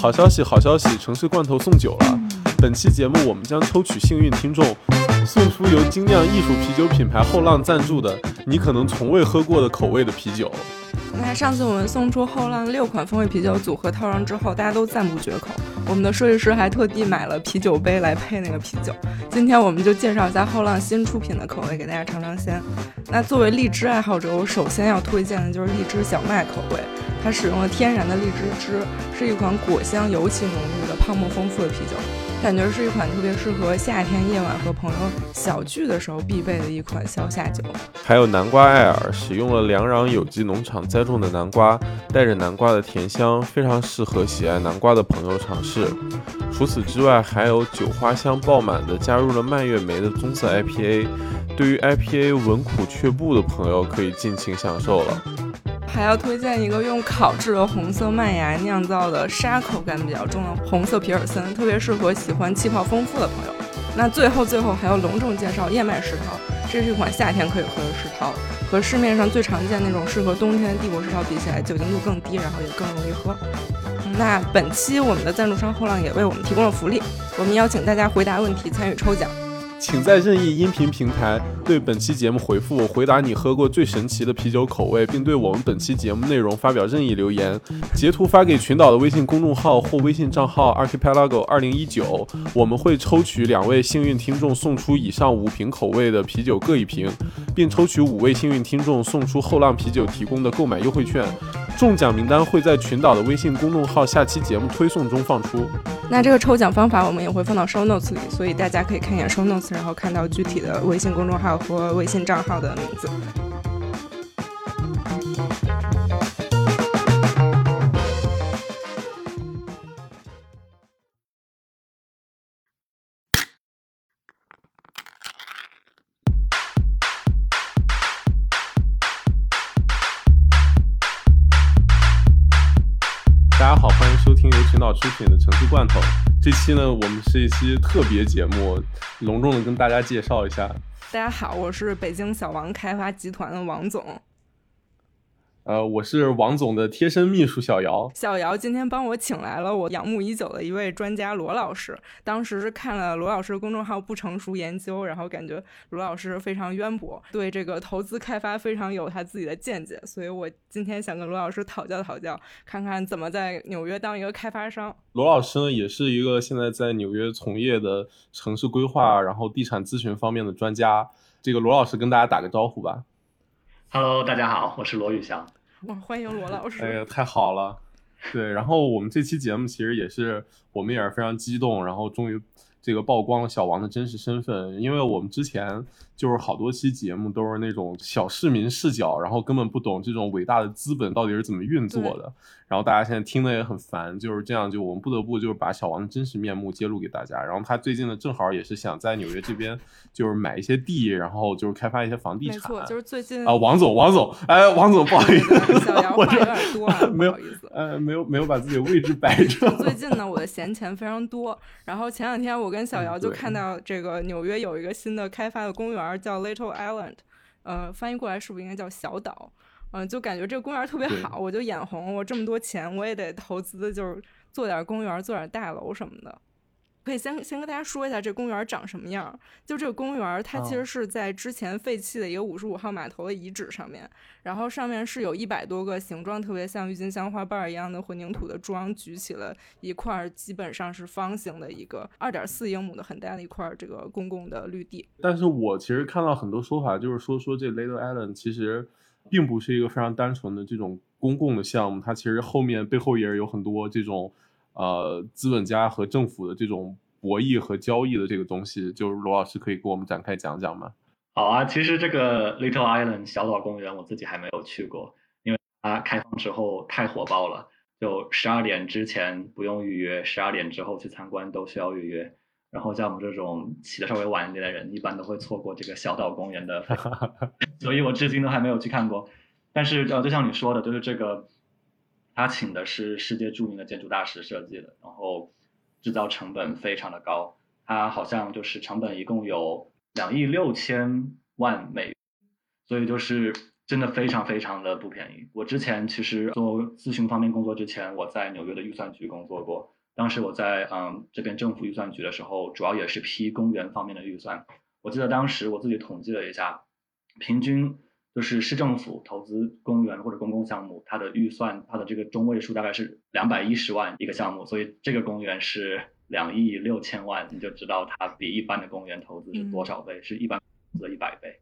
好消息，好消息！城市罐头送酒了。本期节目我们将抽取幸运听众，送出由精酿艺术啤酒品牌后浪赞助的你可能从未喝过的口味的啤酒。那上次我们送出后浪六款风味啤酒组合套装之后，大家都赞不绝口。我们的设计师还特地买了啤酒杯来配那个啤酒。今天我们就介绍一下后浪新出品的口味，给大家尝尝鲜。那作为荔枝爱好者，我首先要推荐的就是荔枝小麦口味，它使用了天然的荔枝汁，是一款果香尤其浓郁的泡沫丰富的啤酒。感觉是一款特别适合夏天夜晚和朋友小聚的时候必备的一款消夏酒。还有南瓜艾尔，使用了良壤有机农场栽种的南瓜，带着南瓜的甜香，非常适合喜爱南瓜的朋友尝试。除此之外，还有酒花香爆满的加入了蔓越莓的棕色 IPA，对于 IPA 闻苦却步的朋友可以尽情享受了。还要推荐一个用烤制的红色麦芽酿造的沙口感比较重的红色皮尔森，特别适合喜喜欢气泡丰富的朋友。那最后最后还要隆重介绍燕麦石涛，这是一款夏天可以喝的石涛，和市面上最常见那种适合冬天的帝国石涛比起来，酒精度更低，然后也更容易喝。那本期我们的赞助商后浪也为我们提供了福利，我们邀请大家回答问题参与抽奖。请在任意音频平台对本期节目回复“回答你喝过最神奇的啤酒口味”，并对我们本期节目内容发表任意留言，截图发给群岛的微信公众号或微信账号 archipelago 二零一九，我们会抽取两位幸运听众送出以上五瓶口味的啤酒各一瓶，并抽取五位幸运听众送出后浪啤酒提供的购买优惠券。中奖名单会在群岛的微信公众号下期节目推送中放出。那这个抽奖方法我们也会放到 show notes 里，所以大家可以看一眼 show notes，然后看到具体的微信公众号和微信账号的名字。大家好，欢迎收听由群岛出品的城市罐头，这期呢，我们是一期特别节目，隆重的跟大家介绍一下。大家好，我是北京小王开发集团的王总。呃，我是王总的贴身秘书小姚。小姚今天帮我请来了我仰慕已久的一位专家罗老师。当时是看了罗老师公众号不成熟研究，然后感觉罗老师非常渊博，对这个投资开发非常有他自己的见解。所以我今天想跟罗老师讨教讨教，看看怎么在纽约当一个开发商。罗老师呢，也是一个现在在纽约从业的城市规划，然后地产咨询方面的专家。这个罗老师跟大家打个招呼吧。Hello，大家好，我是罗宇翔。哇，欢迎罗老师！哎呀，太好了。对，然后我们这期节目其实也是，我们也是非常激动，然后终于这个曝光了小王的真实身份，因为我们之前就是好多期节目都是那种小市民视角，然后根本不懂这种伟大的资本到底是怎么运作的。然后大家现在听的也很烦，就是这样，就我们不得不就是把小王的真实面目揭露给大家。然后他最近呢，正好也是想在纽约这边就是买一些地，然后就是开发一些房地产。没错，就是最近啊，王总，王总，哎，王总，不好意思，我这有点多，没有意思，呃，没有没有把自己的位置摆正。最近呢，我的闲钱非常多。然后前两天我跟小姚就看到这个纽约有一个新的开发的公园叫 Little Island，呃，翻译过来是不是应该叫小岛？嗯，就感觉这个公园特别好，我就眼红。我这么多钱，我也得投资，就是做点公园，做点大楼什么的。可以先先跟大家说一下这公园长什么样。就这个公园，它其实是在之前废弃的一个五十五号码头的遗址上面，然后上面是有一百多个形状特别像郁金香花瓣一样的混凝土的桩，举起了一块基本上是方形的一个二点四英亩的很大的一块这个公共的绿地。但是我其实看到很多说法，就是说说这 Little Island 其实。并不是一个非常单纯的这种公共的项目，它其实后面背后也是有很多这种呃资本家和政府的这种博弈和交易的这个东西。就是罗老师可以给我们展开讲讲吗？好啊，其实这个 Little Island 小岛公园我自己还没有去过，因为它开放之后太火爆了，就十二点之前不用预约，十二点之后去参观都需要预约。然后像我们这种起的稍微晚一点的人，一般都会错过这个小岛公园的，所以我至今都还没有去看过。但是呃，就像你说的，就是这个，他请的是世界著名的建筑大师设计的，然后制造成本非常的高，它好像就是成本一共有两亿六千万美，所以就是真的非常非常的不便宜。我之前其实做咨询方面工作之前，我在纽约的预算局工作过。当时我在嗯这边政府预算局的时候，主要也是批公园方面的预算。我记得当时我自己统计了一下，平均就是市政府投资公园或者公共项目，它的预算它的这个中位数大概是两百一十万一个项目，所以这个公园是两亿六千万，你就知道它比一般的公园投资是多少倍，是一般的一百倍。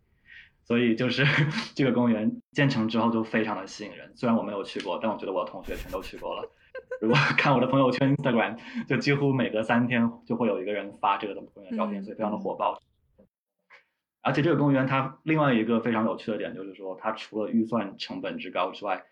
所以就是 这个公园建成之后就非常的吸引人。虽然我没有去过，但我觉得我的同学全都去过了。如果 看我的朋友圈 Instagram，就几乎每隔三天就会有一个人发这个的公园照片，所以非常的火爆。而且这个公园它另外一个非常有趣的点就是说，它除了预算成本之高之外，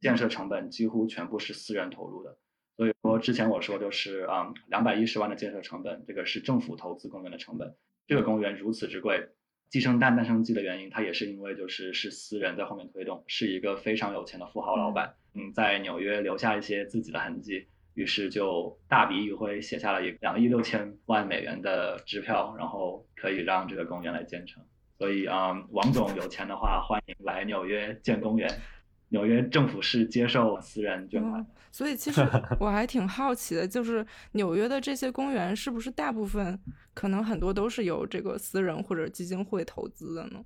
建设成本几乎全部是私人投入的。所以说之前我说就是啊，两百一十万的建设成本，这个是政府投资公园的成本。这个公园如此之贵。鸡生蛋，蛋生鸡的原因，它也是因为就是是私人在后面推动，是一个非常有钱的富豪老板，嗯，在纽约留下一些自己的痕迹，于是就大笔一挥，写下了一两亿六千万美元的支票，然后可以让这个公园来建成。所以啊，王总有钱的话，欢迎来纽约建公园。纽约政府是接受私人捐款，所以其 实我还挺好奇的，就是纽约的这些公园是不是大部分可能很多都是由这个私人或者基金会投资的呢？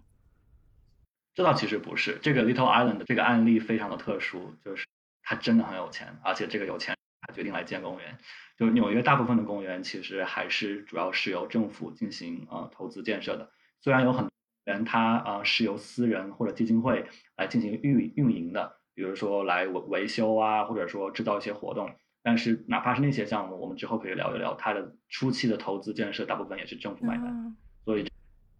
这倒其实不是，这个 Little Island 的这个案例非常的特殊，就是他真的很有钱，而且这个有钱他决定来建公园。就纽约大部分的公园其实还是主要是由政府进行呃投资建设的，虽然有很。人它啊是由私人或者基金会来进行运运营的，比如说来维维修啊，或者说制造一些活动。但是哪怕是那些项目，我们之后可以聊一聊，它的初期的投资建设大部分也是政府买单，所以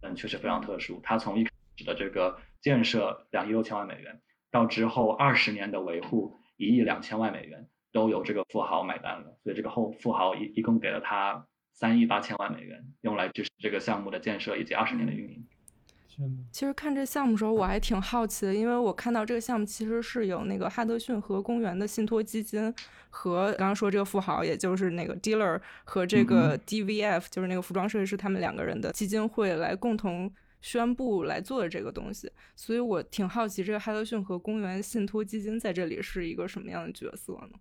嗯确实非常特殊。它从一开始的这个建设两亿六千万美元，到之后二十年的维护一亿两千万美元，都由这个富豪买单了。所以这个后富豪一一共给了他三亿八千万美元，用来支持这个项目的建设以及二十年的运营。其实看这项目的时候，我还挺好奇的，因为我看到这个项目其实是有那个哈德逊河公园的信托基金和刚刚说这个富豪，也就是那个 dealer 和这个 DVF，就是那个服装设计师他们两个人的基金会来共同宣布来做的这个东西，所以我挺好奇这个哈德逊河公园信托基金在这里是一个什么样的角色呢？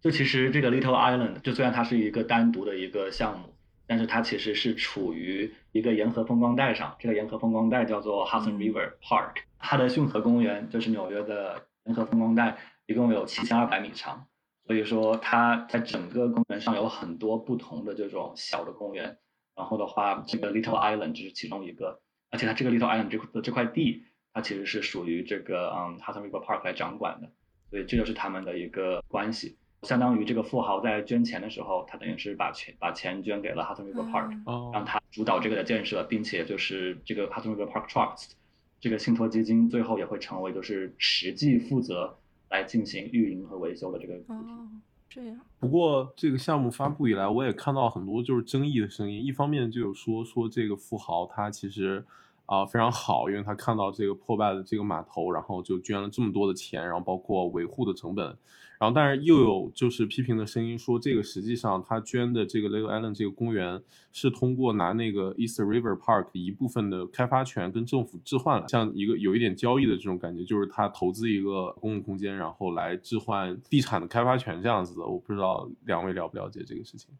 就其实这个 Little Island，就虽然它是一个单独的一个项目。但是它其实是处于一个沿河风光带上，这个沿河风光带叫做 Hudson River Park，它的逊河公园就是纽约的沿河风光带，一共有七千二百米长，所以说它在整个公园上有很多不同的这种小的公园，然后的话，这个 Little Island 就是其中一个，而且它这个 Little Island 这的这块地，它其实是属于这个嗯 Hudson River Park 来掌管的，所以这就是他们的一个关系。相当于这个富豪在捐钱的时候，他等于是把钱把钱捐给了 Hudson River Park，让他主导这个的建设，并且就是这个 Hudson River Park Trust 这个信托基金最后也会成为就是实际负责来进行运营和维修的这个。哦，这样。不过这个项目发布以来，我也看到很多就是争议的声音。一方面就有说说这个富豪他其实啊非常好，因为他看到这个破败的这个码头，然后就捐了这么多的钱，然后包括维护的成本。然后，但是又有就是批评的声音，说这个实际上他捐的这个 Little Island 这个公园是通过拿那个 East River Park 一部分的开发权跟政府置换了，像一个有一点交易的这种感觉，就是他投资一个公共空间，然后来置换地产的开发权这样子的。我不知道两位了不了解这个事情。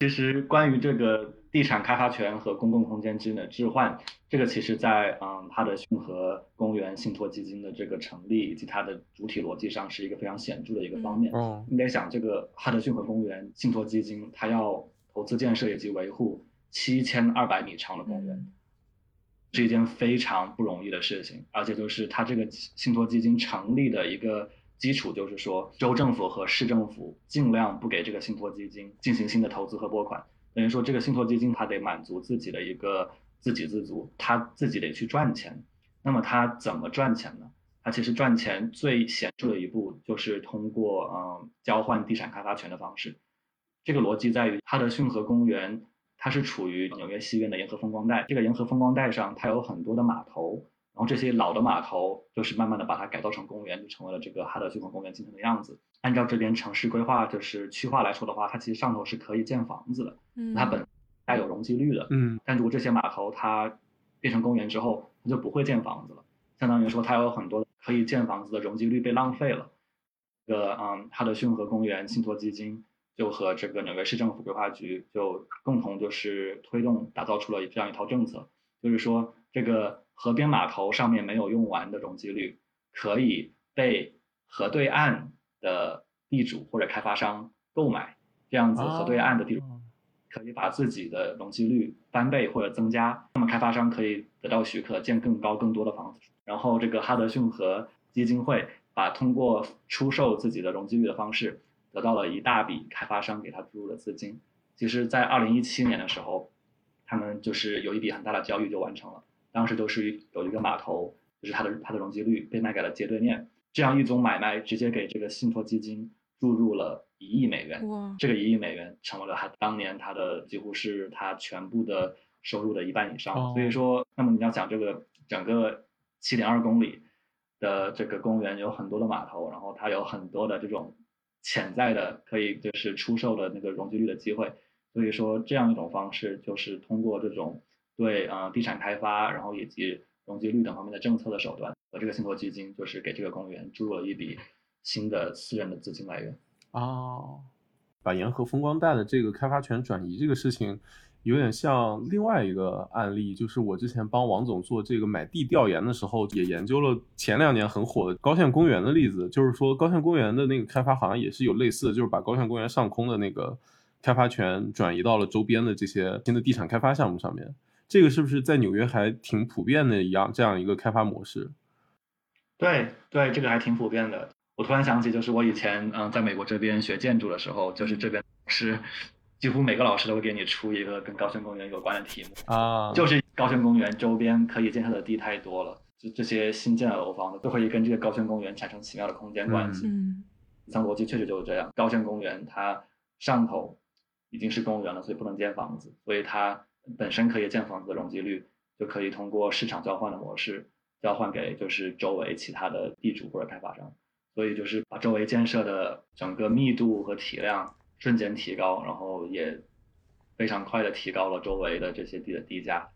其实关于这个地产开发权和公共空间之间的置换，这个其实在嗯哈德逊河公园信托基金的这个成立以及它的主体逻辑上是一个非常显著的一个方面。嗯，你得想这个哈德逊河公园信托基金，它要投资建设以及维护七千二百米长的公园，是一件非常不容易的事情，而且就是它这个信托基金成立的一个。基础就是说，州政府和市政府尽量不给这个信托基金进行新的投资和拨款。等于说，这个信托基金它得满足自己的一个自给自足，它自己得去赚钱。那么它怎么赚钱呢？它其实赚钱最显著的一步就是通过嗯交换地产开发权的方式。这个逻辑在于，哈德逊河公园它是处于纽约西边的沿河风光带，这个沿河风光带上它有很多的码头。然后这些老的码头就是慢慢的把它改造成公园，就成为了这个哈德逊河公园今天的样子。按照这边城市规划就是区划来说的话，它其实上头是可以建房子的，它本带有容积率的。嗯，但如果这些码头它变成公园之后，它就不会建房子了。相当于说它有很多可以建房子的容积率被浪费了。这个嗯，哈德逊河公园信托基金就和这个纽约市政府规划局就共同就是推动打造出了这样一套政策，就是说这个河边码头上面没有用完的容积率可以被河对岸的地主或者开发商购买，这样子河对岸的地主可以把自己的容积率翻倍或者增加，那么开发商可以得到许可建更高更多的房子，然后这个哈德逊河基金会。把通过出售自己的容积率的方式，得到了一大笔开发商给他注入的资金。其实，在二零一七年的时候，他们就是有一笔很大的交易就完成了。当时都是有一个码头，就是它的它的容积率被卖给了街对面，这样一种买卖直接给这个信托基金注入了一亿美元。哇！这个一亿美元成为了他当年他的几乎是他全部的收入的一半以上。所以说，那么你要讲这个整个七点二公里。的这个公园有很多的码头，然后它有很多的这种潜在的可以就是出售的那个容积率的机会，所以说这样一种方式就是通过这种对呃地产开发，然后以及容积率等方面的政策的手段和这个信托基金，就是给这个公园注入了一笔新的私人的资金来源。哦，把沿河风光带的这个开发权转移这个事情。有点像另外一个案例，就是我之前帮王总做这个买地调研的时候，也研究了前两年很火的高县公园的例子。就是说，高县公园的那个开发好像也是有类似的，就是把高县公园上空的那个开发权转移到了周边的这些新的地产开发项目上面。这个是不是在纽约还挺普遍的一样这样一个开发模式？对对，这个还挺普遍的。我突然想起，就是我以前嗯在美国这边学建筑的时候，就是这边是。几乎每个老师都会给你出一个跟高轩公园有关的题目啊，就是高轩公园周边可以建设的地太多了，就这些新建的楼房都可以跟这个高轩公园产生奇妙的空间关系。嗯，像逻辑确实就是这样。高轩公园它上头已经是公园了，所以不能建房子，所以它本身可以建房子的容积率就可以通过市场交换的模式交换给就是周围其他的地主或者开发商，所以就是把周围建设的整个密度和体量。瞬间提高，然后也非常快的提高了周围的这些地的地价。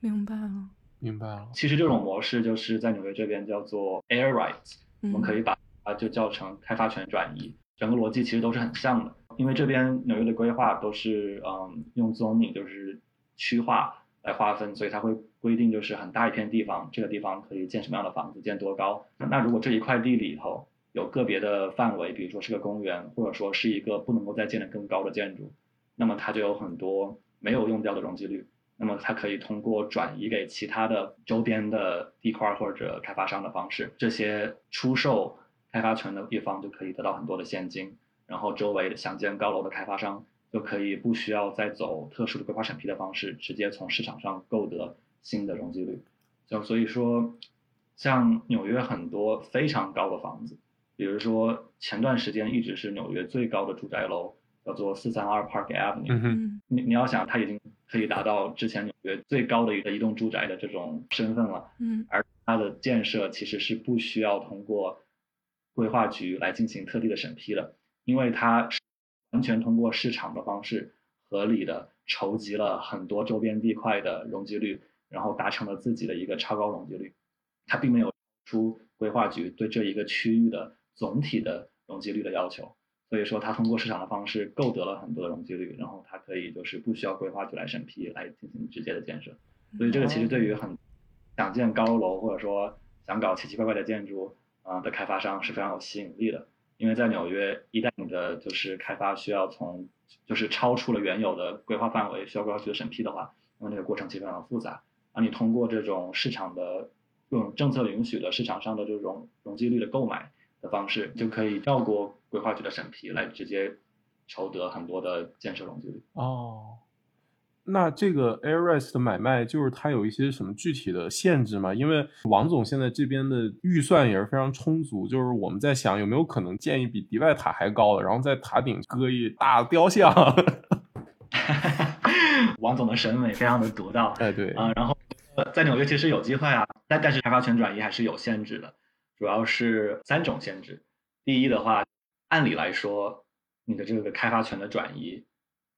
明白了，明白了。其实这种模式就是在纽约这边叫做 air rights，我们可以把它就叫成开发权转移。整个逻辑其实都是很像的，因为这边纽约的规划都是嗯用 zoning 就是区划来划分，所以它会规定就是很大一片地方，这个地方可以建什么样的房子，建多高。那如果这一块地里头，有个别的范围，比如说是个公园，或者说是一个不能够再建的更高的建筑，那么它就有很多没有用掉的容积率，那么它可以通过转移给其他的周边的地块或者开发商的方式，这些出售开发权的地方就可以得到很多的现金，然后周围想建高楼的开发商就可以不需要再走特殊的规划审批的方式，直接从市场上购得新的容积率。就所以说，像纽约很多非常高的房子。比如说，前段时间一直是纽约最高的住宅楼，叫做四三二 Park Avenue。嗯你你要想，它已经可以达到之前纽约最高的一个移动住宅的这种身份了。嗯。而它的建设其实是不需要通过规划局来进行特地的审批的，因为它完全通过市场的方式，合理的筹集了很多周边地块的容积率，然后达成了自己的一个超高容积率。它并没有出规划局对这一个区域的。总体的容积率的要求，所以说它通过市场的方式购得了很多的容积率，然后它可以就是不需要规划局来审批来进行直接的建设，所以这个其实对于很想建高楼或者说想搞奇奇怪怪的建筑啊的开发商是非常有吸引力的，因为在纽约一旦你的就是开发需要从就是超出了原有的规划范围需要规划局的审批的话，那么这个过程其实非常复杂，而你通过这种市场的用政策允许的市场上的这种容积率的购买。的方式就可以绕过规划局的审批，来直接筹得很多的建设容积率。哦，那这个 AirRest 的买卖就是它有一些什么具体的限制吗？因为王总现在这边的预算也是非常充足，就是我们在想有没有可能建一比迪拜塔还高的，然后在塔顶搁一大雕像。王总的审美非常的独到，哎对啊，然后在纽约其实有机会啊，但但是开发权转移还是有限制的。主要是三种限制。第一的话，按理来说，你的这个开发权的转移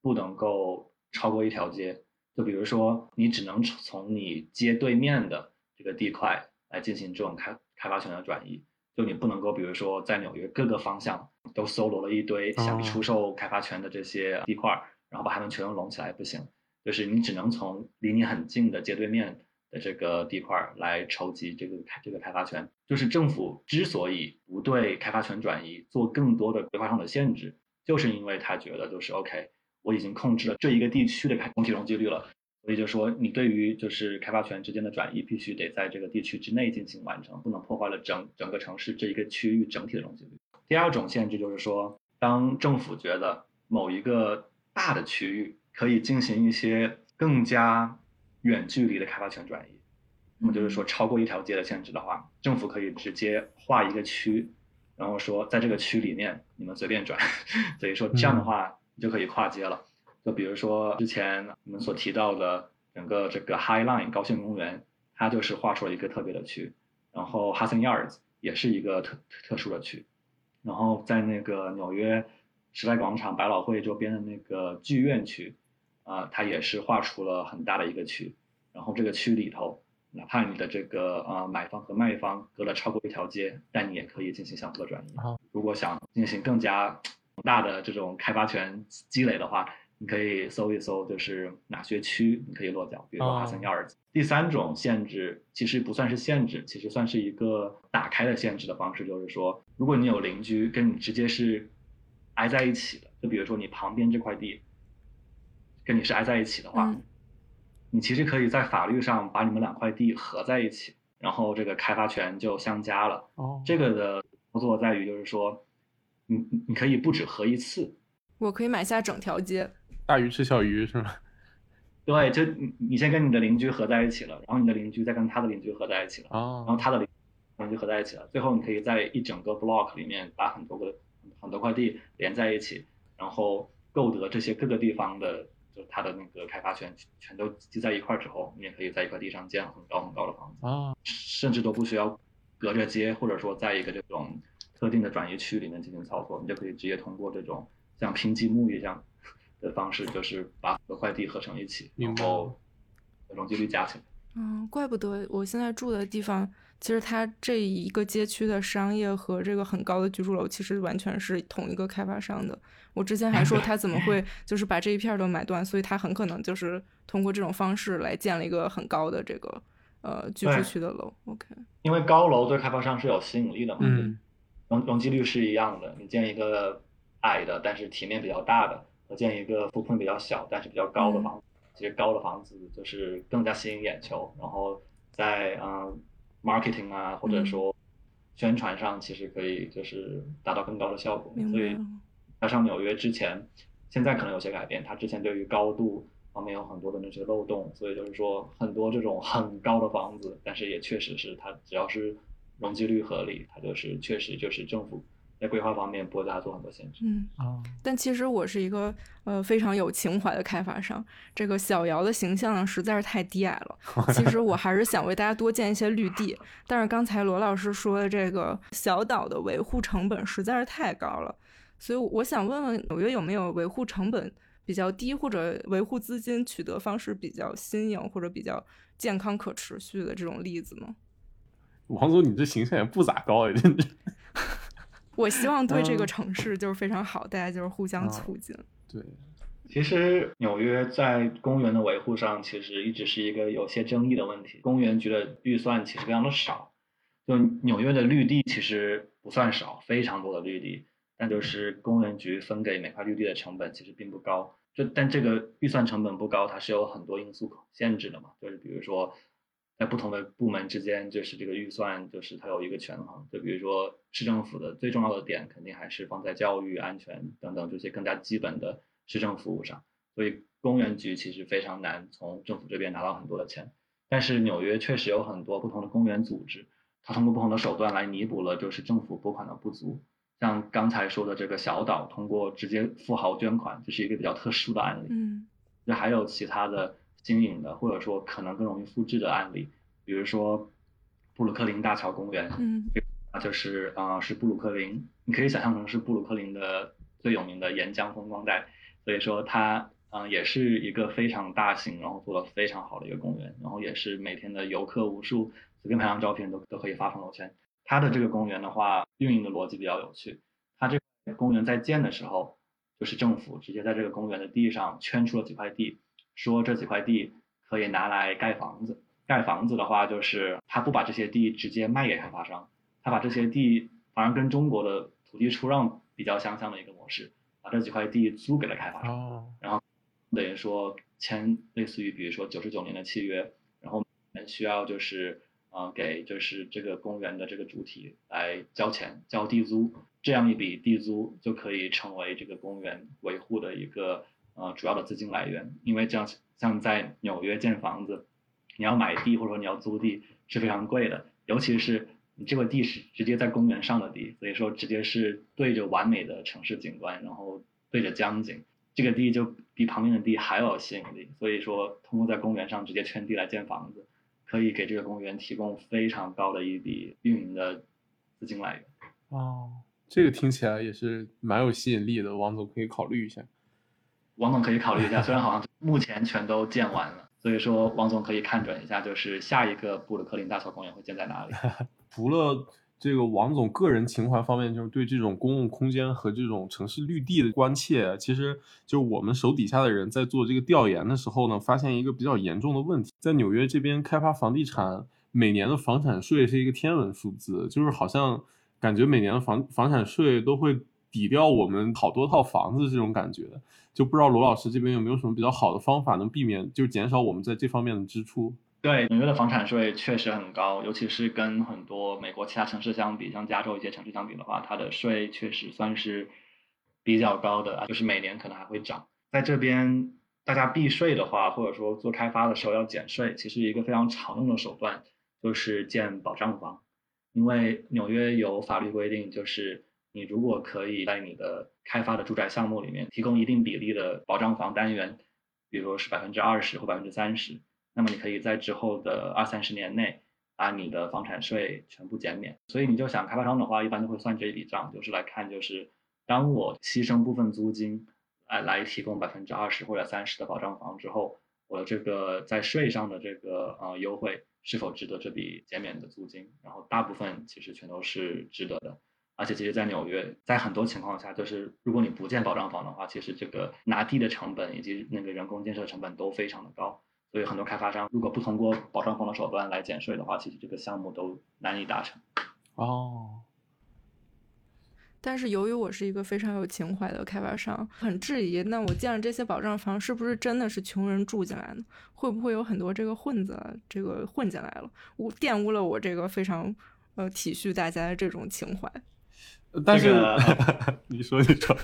不能够超过一条街。就比如说，你只能从你街对面的这个地块来进行这种开开发权的转移。就你不能够，比如说在纽约各个方向都搜罗了一堆想出售开发权的这些地块，然后把它们全都拢起来，不行。就是你只能从离你很近的街对面的这个地块来筹集这个开这个开发权。就是政府之所以不对开发权转移做更多的规划上的限制，就是因为他觉得就是 OK，我已经控制了这一个地区的开总体容积率了。所以就说，你对于就是开发权之间的转移，必须得在这个地区之内进行完成，不能破坏了整整个城市这一个区域整体的容积率。第二种限制就是说，当政府觉得某一个大的区域可以进行一些更加远距离的开发权转移，那么就是说超过一条街的限制的话，政府可以直接划一个区，然后说在这个区里面你们随便转，所以说这样的话你就可以跨街了。就比如说之前我们所提到的整个这个 High Line 高线公园，它就是划出了一个特别的区，然后 Hudson Yards 也是一个特特殊的区，然后在那个纽约时代广场百老汇周边的那个剧院区，啊，它也是划出了很大的一个区，然后这个区里头，哪怕你的这个呃买方和卖方隔了超过一条街，但你也可以进行相互的转移。如果想进行更加大的这种开发权积累的话。你可以搜一搜，就是哪些区你可以落脚，比如说哈森亚尔。第三种限制其实不算是限制，其实算是一个打开的限制的方式，就是说，如果你有邻居跟你直接是挨在一起的，就比如说你旁边这块地跟你是挨在一起的话，你其实可以在法律上把你们两块地合在一起，然后这个开发权就相加了。哦，这个的操作在于就是说，你你可以不止合一次，我可以买下整条街。大鱼吃小鱼是吗？对，就你你先跟你的邻居合在一起了，然后你的邻居再跟他的邻居合在一起了，然后他的邻邻居合在一起了，最后你可以在一整个 block 里面把很多个很多块地连在一起，然后购得这些各个地方的就它的那个开发权全都集在一块之后，你也可以在一块地上建很高很高的房子啊，甚至都不需要隔着街，或者说在一个这种特定的转移区里面进行操作，你就可以直接通过这种像拼积木一样。的方式就是把和快递合成一起，然后容积率加起来。嗯，怪不得我现在住的地方，其实它这一个街区的商业和这个很高的居住楼，其实完全是同一个开发商的。我之前还说他怎么会 就是把这一片都买断，所以他很可能就是通过这种方式来建了一个很高的这个呃居住区的楼。OK，因为高楼对开发商是有吸引力的嘛，容容积率是一样的。你建一个矮的，但是体面比较大的。和建一个幅碰比较小但是比较高的房子，其实高的房子就是更加吸引眼球，然后在嗯 marketing 啊或者说宣传上，其实可以就是达到更高的效果。所以加上纽约之前，现在可能有些改变，它之前对于高度方面有很多的那些漏洞，所以就是说很多这种很高的房子，但是也确实是它只要是容积率合理，它就是确实就是政府。在规划方面不会对它做很多限制。嗯啊，但其实我是一个呃非常有情怀的开发商。这个小姚的形象实在是太低矮了。其实我还是想为大家多建一些绿地。但是刚才罗老师说的这个小岛的维护成本实在是太高了，所以我想问问纽约有没有维护成本比较低或者维护资金取得方式比较新颖或者比较健康可持续的这种例子吗？王总，你这形象也不咋高哎，真的。我希望对这个城市就是非常好，大家就是互相促进。对，其实纽约在公园的维护上，其实一直是一个有些争议的问题。公园局的预算其实非常的少，就纽约的绿地其实不算少，非常多的绿地，但就是公园局分给每块绿地的成本其实并不高。就但这个预算成本不高，它是有很多因素限制的嘛，就是比如说。在不同的部门之间，就是这个预算，就是它有一个权衡。就比如说市政府的最重要的点，肯定还是放在教育、安全等等这些更加基本的市政服务上。所以公园局其实非常难从政府这边拿到很多的钱。但是纽约确实有很多不同的公园组织，它通过不同的手段来弥补了就是政府拨款的不足。像刚才说的这个小岛，通过直接富豪捐款，这是一个比较特殊的案例。嗯，那还有其他的。新颖的，或者说可能更容易复制的案例，比如说布鲁克林大桥公园，嗯，啊，就是啊，是布鲁克林，你可以想象成是布鲁克林的最有名的沿江风光带，所以说它，嗯，也是一个非常大型，然后做的非常好的一个公园，然后也是每天的游客无数，随便拍张照片都都可以发朋友圈。它的这个公园的话，运营的逻辑比较有趣。它这个公园在建的时候，就是政府直接在这个公园的地上圈出了几块地，说这几块地可以拿来盖房子。盖房子的话，就是他不把这些地直接卖给开发商，他把这些地，反而跟中国的土地出让比较相像的一个模式，把这几块地租给了开发商，然后等于说签类似于比如说九十九年的契约，然后需要就是呃给就是这个公园的这个主体来交钱交地租，这样一笔地租就可以成为这个公园维护的一个呃主要的资金来源，因为这样像在纽约建房子。你要买地或者说你要租地是非常贵的，尤其是你这个地是直接在公园上的地，所以说直接是对着完美的城市景观，然后对着江景，这个地就比旁边的地还要有吸引力。所以说，通过在公园上直接圈地来建房子，可以给这个公园提供非常高的一笔运营的资金来源。哦，这个听起来也是蛮有吸引力的，王总可以考虑一下。王总可以考虑一下，虽然好像目前全都建完了。所以说，王总可以看准一下，就是下一个布鲁克林大桥公园会建在哪里。除了这个王总个人情怀方面，就是对这种公共空间和这种城市绿地的关切，其实就我们手底下的人在做这个调研的时候呢，发现一个比较严重的问题，在纽约这边开发房地产，每年的房产税是一个天文数字，就是好像感觉每年的房房产税都会抵掉我们好多套房子这种感觉。就不知道罗老师这边有没有什么比较好的方法，能避免就减少我们在这方面的支出？对，纽约的房产税确实很高，尤其是跟很多美国其他城市相比，像加州一些城市相比的话，它的税确实算是比较高的啊，就是每年可能还会涨。在这边，大家避税的话，或者说做开发的时候要减税，其实一个非常常用的手段就是建保障房，因为纽约有法律规定，就是。你如果可以在你的开发的住宅项目里面提供一定比例的保障房单元，比如说是百分之二十或百分之三十，那么你可以在之后的二三十年内把你的房产税全部减免。所以你就想开发商的话，一般都会算这一笔账，就是来看就是当我牺牲部分租金，来来提供百分之二十或者三十的保障房之后，我的这个在税上的这个呃优惠是否值得这笔减免的租金？然后大部分其实全都是值得的。而且其实，在纽约，在很多情况下，就是如果你不建保障房的话，其实这个拿地的成本以及那个人工建设成本都非常的高。所以很多开发商如果不通过保障房的手段来减税的话，其实这个项目都难以达成。哦。但是由于我是一个非常有情怀的开发商，很质疑，那我建了这些保障房，是不是真的是穷人住进来呢？会不会有很多这个混子，这个混进来了，污玷污了我这个非常呃体恤大家的这种情怀？但是，你说你说，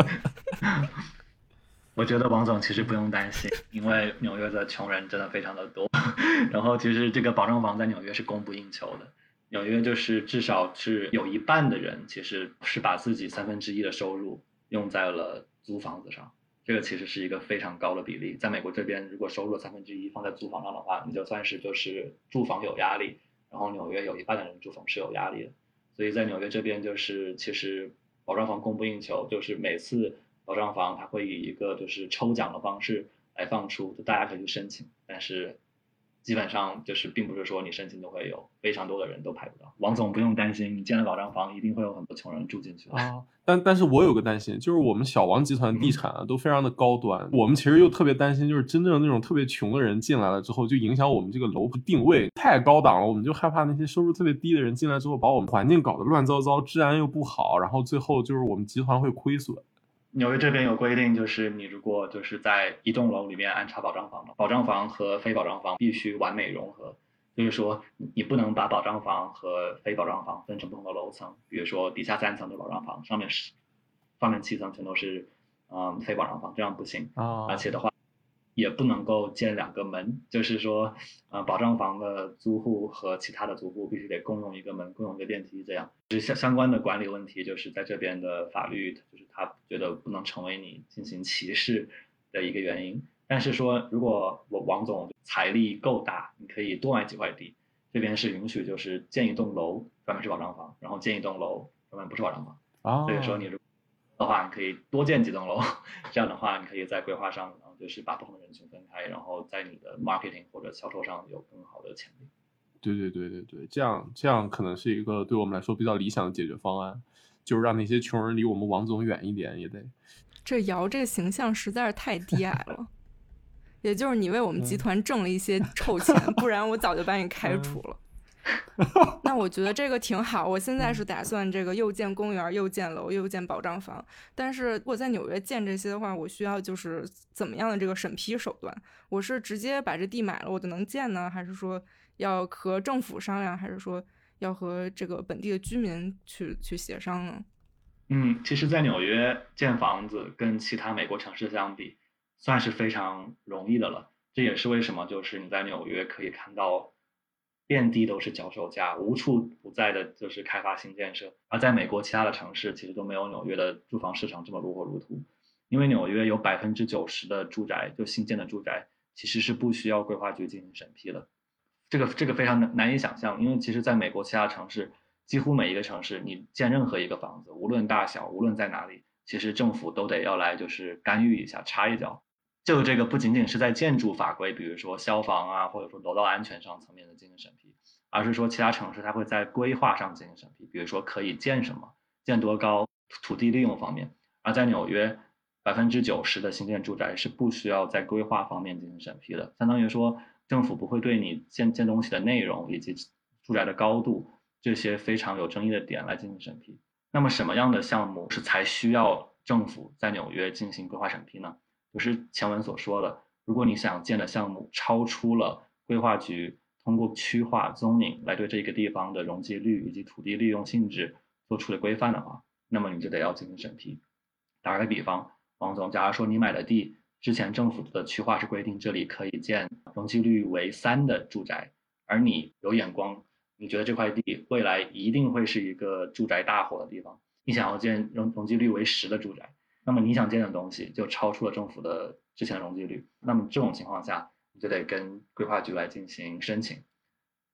我觉得王总其实不用担心，因为纽约的穷人真的非常的多。然后，其实这个保障房在纽约是供不应求的。纽约就是至少是有一半的人，其实是把自己三分之一的收入用在了租房子上。这个其实是一个非常高的比例。在美国这边，如果收入三分之一放在租房上的话，你就算是就是住房有压力，然后纽约有一半的人住房是有压力的。所以在纽约这边，就是其实保障房供不应求，就是每次保障房它会以一个就是抽奖的方式来放出，就大家可以去申请，但是。基本上就是并不是说你申请就会有，非常多的人都排不到。王总不用担心，你建了保障房，一定会有很多穷人住进去啊。但但是我有个担心，就是我们小王集团地产啊都非常的高端，我们其实又特别担心，就是真正那种特别穷的人进来了之后，就影响我们这个楼的定位太高档了，我们就害怕那些收入特别低的人进来之后，把我们环境搞得乱糟糟，治安又不好，然后最后就是我们集团会亏损。纽约这边有规定，就是你如果就是在一栋楼里面安插保障房的，保障房和非保障房必须完美融合，就是说你不能把保障房和非保障房分成不同的楼层，比如说底下三层的保障房，上面是上面七层全都是嗯非保障房，这样不行啊，而且的话。也不能够建两个门，就是说，呃，保障房的租户和其他的租户必须得共用一个门，共用一个电梯，这样。就相相关的管理问题，就是在这边的法律，就是他觉得不能成为你进行歧视的一个原因。但是说，如果我王总财力够大，你可以多买几块地，这边是允许，就是建一栋楼专门是保障房，然后建一栋楼专门不是保障房。啊，所以说你如的话，你可以多建几栋楼，这样的话，你可以在规划上。然后就是把不同的人群分开，然后在你的 marketing 或者销售上有更好的潜力。对对对对对，这样这样可能是一个对我们来说比较理想的解决方案，就是让那些穷人离我们王总远一点也得。这姚这个形象实在是太低矮了，也就是你为我们集团挣了一些臭钱，不然我早就把你开除了。那我觉得这个挺好。我现在是打算这个又建公园，又建楼，又建保障房。但是如果在纽约建这些的话，我需要就是怎么样的这个审批手段？我是直接把这地买了我就能建呢，还是说要和政府商量，还是说要和这个本地的居民去去协商呢？嗯，其实，在纽约建房子跟其他美国城市相比，算是非常容易的了。这也是为什么就是你在纽约可以看到。遍地都是脚手架，无处不在的就是开发新建设。而在美国其他的城市，其实都没有纽约的住房市场这么如火如荼。因为纽约有百分之九十的住宅，就新建的住宅，其实是不需要规划局进行审批的。这个这个非常难难以想象，因为其实在美国其他城市，几乎每一个城市，你建任何一个房子，无论大小，无论在哪里，其实政府都得要来就是干预一下，插一脚。就这个不仅仅是在建筑法规，比如说消防啊，或者说楼道安全上层面的进行审批，而是说其他城市它会在规划上进行审批，比如说可以建什么、建多高、土地利用方面。而在纽约，百分之九十的新建住宅是不需要在规划方面进行审批的，相当于说政府不会对你建建东西的内容以及住宅的高度这些非常有争议的点来进行审批。那么什么样的项目是才需要政府在纽约进行规划审批呢？就是前文所说的，如果你想建的项目超出了规划局通过区划 zoning 来对这个地方的容积率以及土地利用性质做出的规范的话，那么你就得要进行审批。打个比方，王总，假如说你买的地之前政府的区划是规定这里可以建容积率为三的住宅，而你有眼光，你觉得这块地未来一定会是一个住宅大火的地方，你想要建容容积率为十的住宅。那么你想建的东西就超出了政府的之前的容积率，那么这种情况下，你就得跟规划局来进行申请。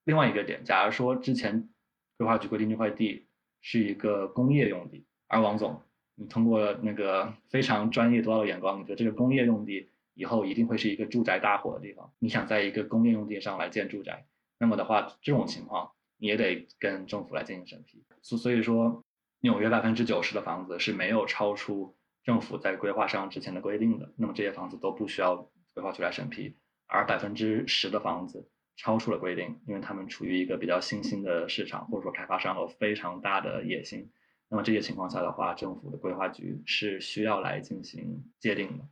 另外一个点，假如说之前规划局规定这块地是一个工业用地，而王总你通过那个非常专业独到的眼光，你觉得这个工业用地以后一定会是一个住宅大火的地方，你想在一个工业用地上来建住宅，那么的话，这种情况你也得跟政府来进行审批。所所以说，纽约百分之九十的房子是没有超出。政府在规划上之前的规定的，那么这些房子都不需要规划局来审批，而百分之十的房子超出了规定，因为他们处于一个比较新兴的市场，或者说开发商有非常大的野心，那么这些情况下的话，政府的规划局是需要来进行界定的。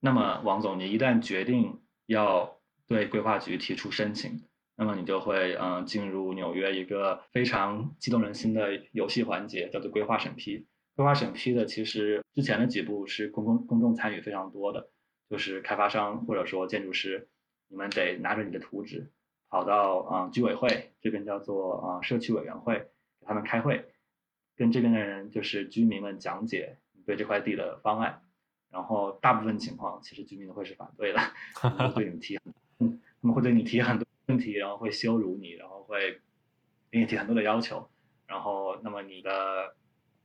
那么王总，你一旦决定要对规划局提出申请，那么你就会嗯进入纽约一个非常激动人心的游戏环节，叫做规划审批。规划审批的其实之前的几步是公公公众参与非常多的，就是开发商或者说建筑师，你们得拿着你的图纸，跑到啊居委会这边叫做啊社区委员会给他们开会，跟这边的人就是居民们讲解对这块地的方案，然后大部分情况其实居民都会是反对的，会对你提，嗯，他们会对你提很多问题，然后会羞辱你，然后会给你提很多的要求，然后那么你的。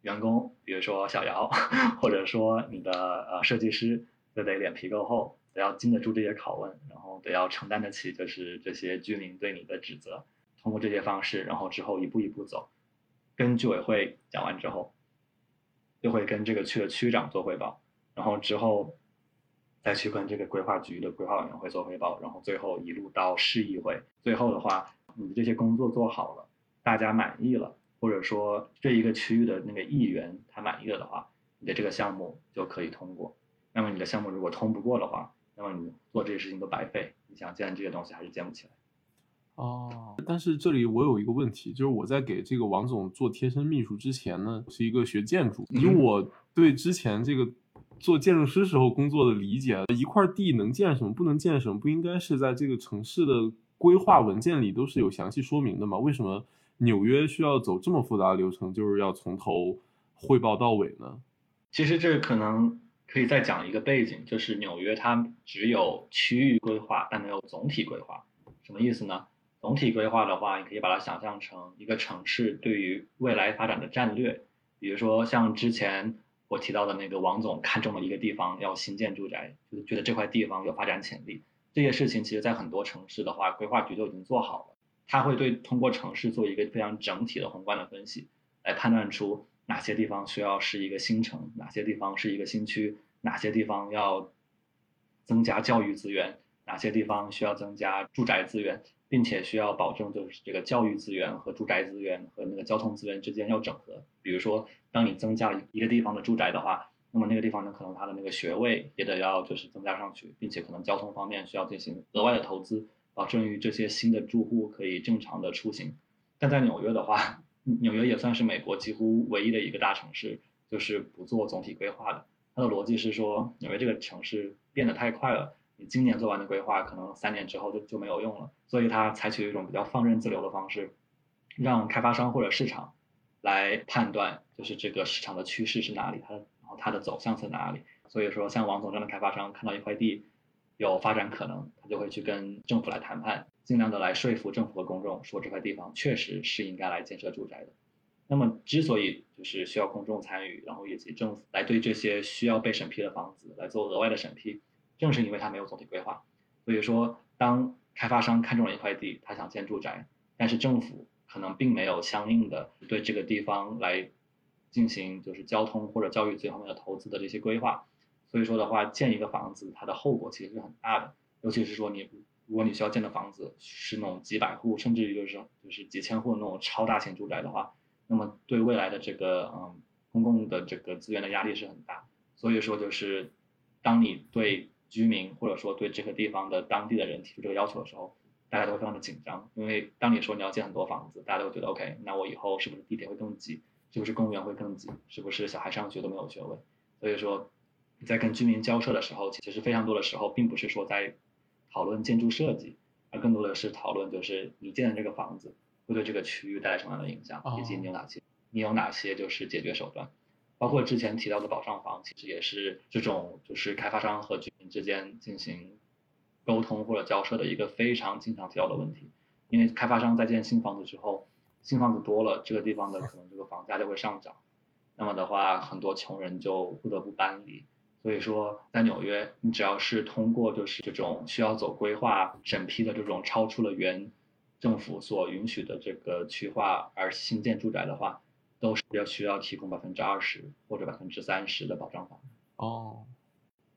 员工，比如说小姚，或者说你的呃设计师，就得脸皮够厚，得要经得住这些拷问，然后得要承担得起就是这些居民对你的指责。通过这些方式，然后之后一步一步走，跟居委会讲完之后，又会跟这个区的区长做汇报，然后之后再去跟这个规划局的规划委员会做汇报，然后最后一路到市议会。最后的话，你的这些工作做好了，大家满意了。或者说这一个区域的那个议员他满意了的话，你的这个项目就可以通过。那么你的项目如果通不过的话，那么你做这些事情都白费。你想建这些东西还是建不起来。哦，但是这里我有一个问题，就是我在给这个王总做贴身秘书之前呢，是一个学建筑，以我对之前这个做建筑师时候工作的理解，一块地能建什么，不能建什么，不应该是在这个城市的规划文件里都是有详细说明的吗？为什么？纽约需要走这么复杂的流程，就是要从头汇报到尾呢。其实这可能可以再讲一个背景，就是纽约它只有区域规划，但没有总体规划。什么意思呢？总体规划的话，你可以把它想象成一个城市对于未来发展的战略。比如说像之前我提到的那个王总看中了一个地方要新建住宅，就是觉得这块地方有发展潜力。这些事情其实在很多城市的话，规划局都已经做好了。他会对通过城市做一个非常整体的宏观的分析，来判断出哪些地方需要是一个新城，哪些地方是一个新区，哪些地方要增加教育资源，哪些地方需要增加住宅资源，并且需要保证就是这个教育资源和住宅资源和那个交通资源之间要整合。比如说，当你增加了一个地方的住宅的话，那么那个地方呢，可能它的那个学位也得要就是增加上去，并且可能交通方面需要进行额外的投资，保证于这些新的住户可以正常的出行。但在纽约的话，纽约也算是美国几乎唯一的一个大城市，就是不做总体规划的。它的逻辑是说，纽约这个城市变得太快了，你今年做完的规划，可能三年之后就就没有用了。所以它采取一种比较放任自流的方式，让开发商或者市场来判断，就是这个市场的趋势是哪里，它的。它的走向在哪里？所以说，像王总这样的开发商看到一块地有发展可能，他就会去跟政府来谈判，尽量的来说服政府和公众，说这块地方确实是应该来建设住宅的。那么，之所以就是需要公众参与，然后以及政府来对这些需要被审批的房子来做额外的审批，正是因为它没有总体规划。所以说，当开发商看中了一块地，他想建住宅，但是政府可能并没有相应的对这个地方来。进行就是交通或者教育这方面的投资的这些规划，所以说的话，建一个房子它的后果其实是很大的，尤其是说你如果你需要建的房子是那种几百户，甚至于就是就是几千户那种超大型住宅的话，那么对未来的这个嗯公共的这个资源的压力是很大。所以说就是当你对居民或者说对这个地方的当地的人提出这个要求的时候，大家都会非常的紧张，因为当你说你要建很多房子，大家都会觉得 OK，那我以后是不是地铁会更挤？是不是公务员会更挤？是不是小孩上学都没有学位？所以说，在跟居民交涉的时候，其实非常多的时候，并不是说在讨论建筑设计，而更多的是讨论就是你建的这个房子会对这个区域带来什么样的影响，以及你有哪些你有哪些就是解决手段。包括之前提到的保障房，其实也是这种就是开发商和居民之间进行沟通或者交涉的一个非常经常提到的问题。因为开发商在建新房子之后。新房子多了，这个地方的可能这个房价就会上涨，那么的话，很多穷人就不得不搬离。所以说，在纽约，你只要是通过就是这种需要走规划审批的这种超出了原政府所允许的这个区划而新建住宅的话，都是要需要提供百分之二十或者百分之三十的保障房。哦。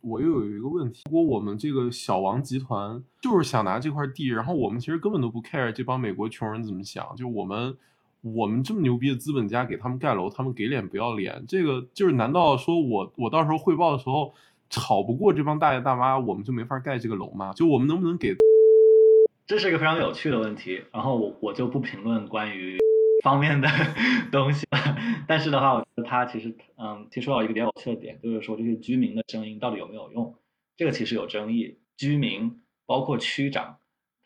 我又有一个问题，如果我们这个小王集团就是想拿这块地，然后我们其实根本都不 care 这帮美国穷人怎么想，就我们我们这么牛逼的资本家给他们盖楼，他们给脸不要脸，这个就是难道说我我到时候汇报的时候吵不过这帮大爷大妈，我们就没法盖这个楼吗？就我们能不能给？这是一个非常有趣的问题，然后我我就不评论关于。方面的 东西了，但是的话，我觉得他其实，嗯，提出了一个比较有趣的点，就是说这些居民的声音到底有没有用？这个其实有争议。居民包括区长，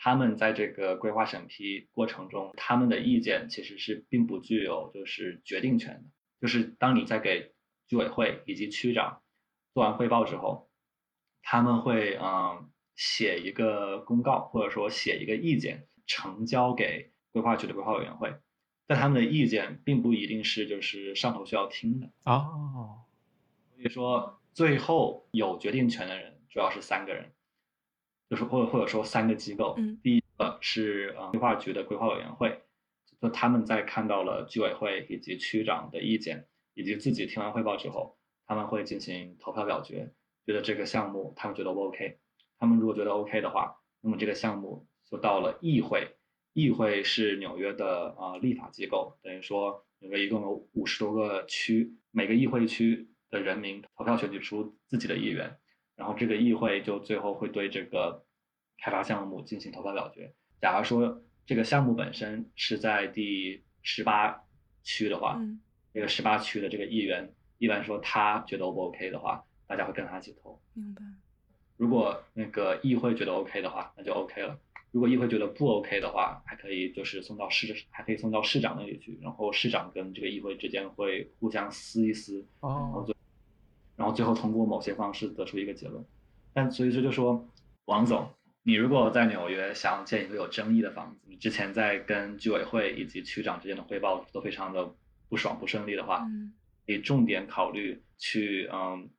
他们在这个规划审批过程中，他们的意见其实是并不具有就是决定权的。就是当你在给居委会以及区长做完汇报之后，他们会嗯写一个公告，或者说写一个意见，呈交给规划局的规划委员会。但他们的意见并不一定是就是上头需要听的哦，所以说最后有决定权的人主要是三个人，就是或者或者说三个机构。嗯，第一个是呃规划局的规划委员会，就他们在看到了居委会以及区长的意见，以及自己听完汇报之后，他们会进行投票表决，觉得这个项目他们觉得不 OK，他们如果觉得 OK 的话，那么这个项目就到了议会。议会是纽约的呃立法机构，等于说纽约一共有五十多个区，每个议会区的人民投票选举出自己的议员，然后这个议会就最后会对这个开发项目进行投票表决。假如说这个项目本身是在第十八区的话，嗯这个十八区的这个议员一般说他觉得 O 不 OK 的话，大家会跟他一起投。明白。如果那个议会觉得 OK 的话，那就 OK 了。如果议会觉得不 OK 的话，还可以就是送到市，还可以送到市长那里去，然后市长跟这个议会之间会互相撕一撕，然后最，然后最后通过某些方式得出一个结论。但所以说就说，王总，你如果在纽约想建一个有争议的房子，你之前在跟居委会以及区长之间的汇报都非常的不爽不顺利的话，可以重点考虑去嗯，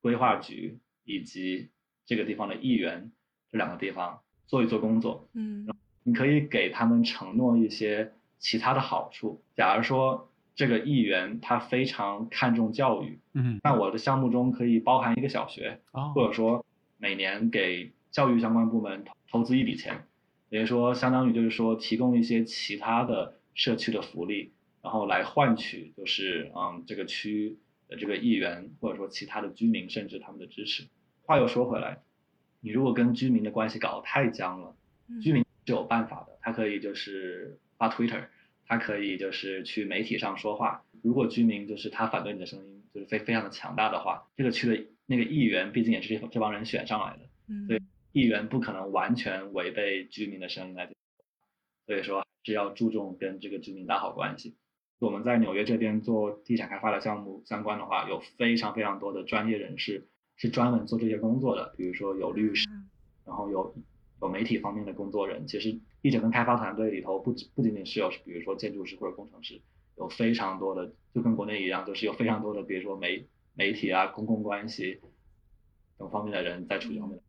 规划局以及这个地方的议员这两个地方。做一做工作，嗯，你可以给他们承诺一些其他的好处。假如说这个议员他非常看重教育，嗯，那我的项目中可以包含一个小学，哦，或者说每年给教育相关部门投投资一笔钱，也就是说相当于就是说提供一些其他的社区的福利，然后来换取就是嗯这个区的这个议员或者说其他的居民甚至他们的支持。话又说回来，你如果跟居民的关系搞得太僵了，居民是有办法的，他可以就是发 Twitter，他可以就是去媒体上说话。如果居民就是他反对你的声音就是非非常的强大的话，这个区的那个议员毕竟也是这这帮人选上来的，所以议员不可能完全违背居民的声音来，所以说还是要注重跟这个居民打好关系。我们在纽约这边做地产开发的项目相关的话，有非常非常多的专业人士是专门做这些工作的，比如说有律师，然后有有媒体方面的工作人。其实一整个开发团队里头不止不仅仅是有比如说建筑师或者工程师，有非常多的就跟国内一样，就是有非常多的比如说媒媒体啊、公共关系等方面的人在处理方面的。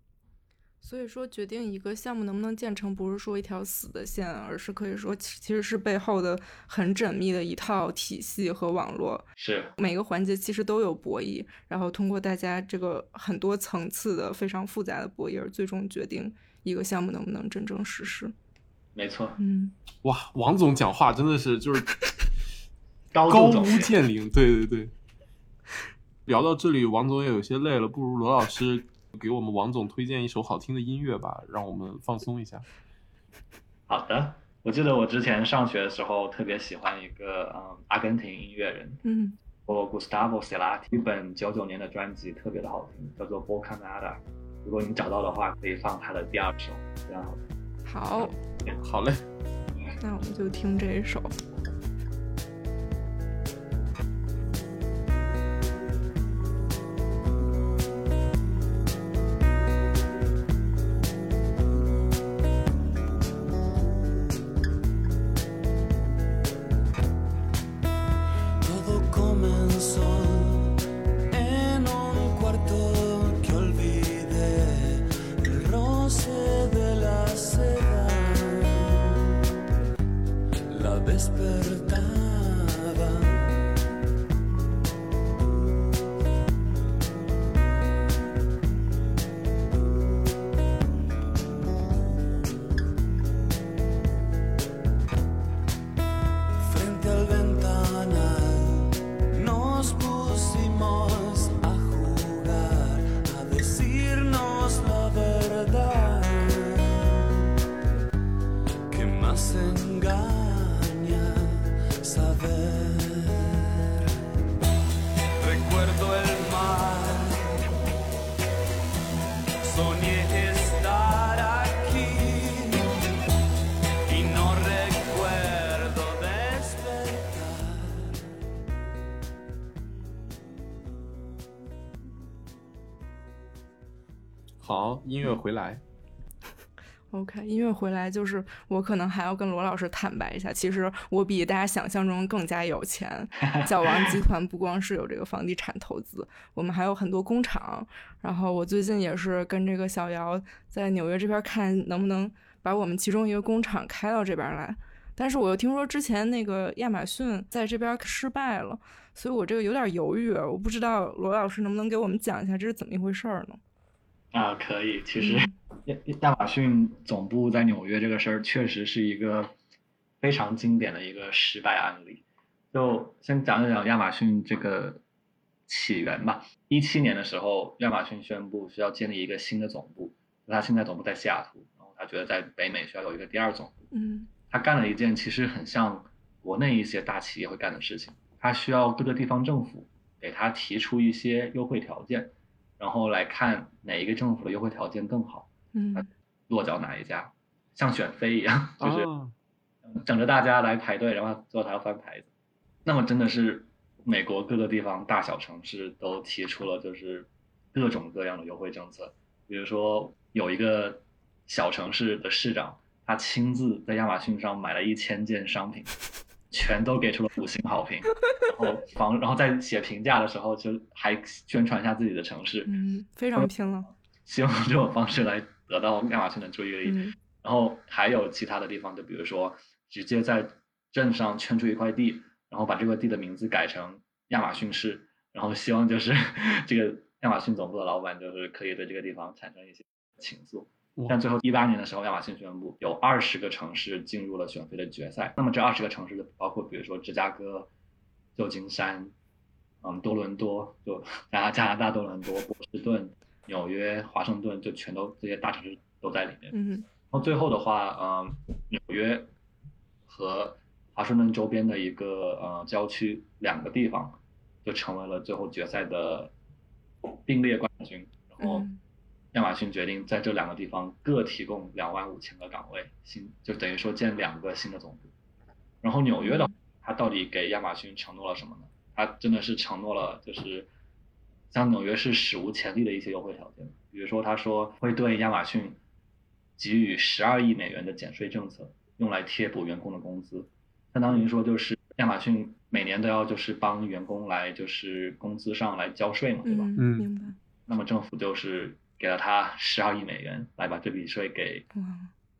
所以说，决定一个项目能不能建成，不是说一条死的线，而是可以说其其实是背后的很缜密的一套体系和网络。是每个环节其实都有博弈，然后通过大家这个很多层次的非常复杂的博弈，而最终决定一个项目能不能真正实施。没错，嗯，哇，王总讲话真的是就是 高高屋建瓴，对对对。聊到这里，王总也有些累了，不如罗老师给我们王总推荐一首好听的音乐吧，让我们放松一下。好的，我记得我之前上学的时候特别喜欢一个嗯阿根廷音乐人，嗯我 Gustavo Cerati，一本九九年的专辑特别的好听，叫做《Boca Nada》。如果你找到的话，可以放他的第二首，非常好听。好，好嘞，那我们就听这一首。乐回来。OK，音乐回来就是我可能还要跟罗老师坦白一下，其实我比大家想象中更加有钱。小王集团不光是有这个房地产投资，我们还有很多工厂。然后我最近也是跟这个小姚在纽约这边看能不能把我们其中一个工厂开到这边来。但是我又听说之前那个亚马逊在这边失败了，所以我这个有点犹豫，我不知道罗老师能不能给我们讲一下这是怎么一回事儿呢？啊，可以。其实嗯亚亚马逊总部在纽约这个事儿，确实是一个非常经典的一个失败案例。就先讲一讲亚马逊这个起源吧。一七年的时候，亚马逊宣布需要建立一个新的总部，他现在总部在西雅图，然后他觉得在北美需要有一个第二总部。嗯他干了一件其实很像国内一些大企业会干的事情，他需要各个地方政府给他提出一些优惠条件，然后来看哪一个政府的优惠条件更好，嗯。落脚哪一家，像选妃一样，就是啊等着大家来排队，然后最后他要翻牌子。那么真的是美国各个地方大小城市都提出了就是各种各样的优惠政策，比如说有一个小城市的市长，他亲自在亚马逊上买了一千件商品，全都给出了五星好评，然后房然后在写评价的时候就还宣传一下自己的城市，嗯，非常拼了。希望这种方式来得到亚马逊的注意力。嗯然后还有其他的地方，就比如说直接在镇上圈出一块地，然后把这块地的名字改成亚马逊市，然后希望就是 这个亚马逊总部的老板就是可以对这个地方产生一些情愫。哇但最后一八年的时候，亚马逊宣布有二十个城市进入了选妃的决赛。那么这二十个城市就包括比如说芝加哥、旧金山、嗯多伦多，就 加拿加拿大多伦多、波士顿、纽约、华盛顿，就全都这些大城市都在里面。嗯然后最后的话，嗯，纽约和华盛顿周边的一个呃郊区两个地方，就成为了最后决赛的并列冠军。然后嗯亚马逊决定在这两个地方各提供两万五千个岗位，新就等于说建两个新的总部。然后纽约的话，它到底给亚马逊承诺了什么呢？它真的是承诺了，就是像纽约是史无前例的一些优惠条件，比如说他说会对亚马逊给予十二亿美元的减税政策，用来贴补员工的工资，相当于说就是亚马逊每年都要就是帮员工来就是工资上来交税嘛，对吧？嗯，嗯明白。那么政府就是给了他十二亿美元来把这笔税给，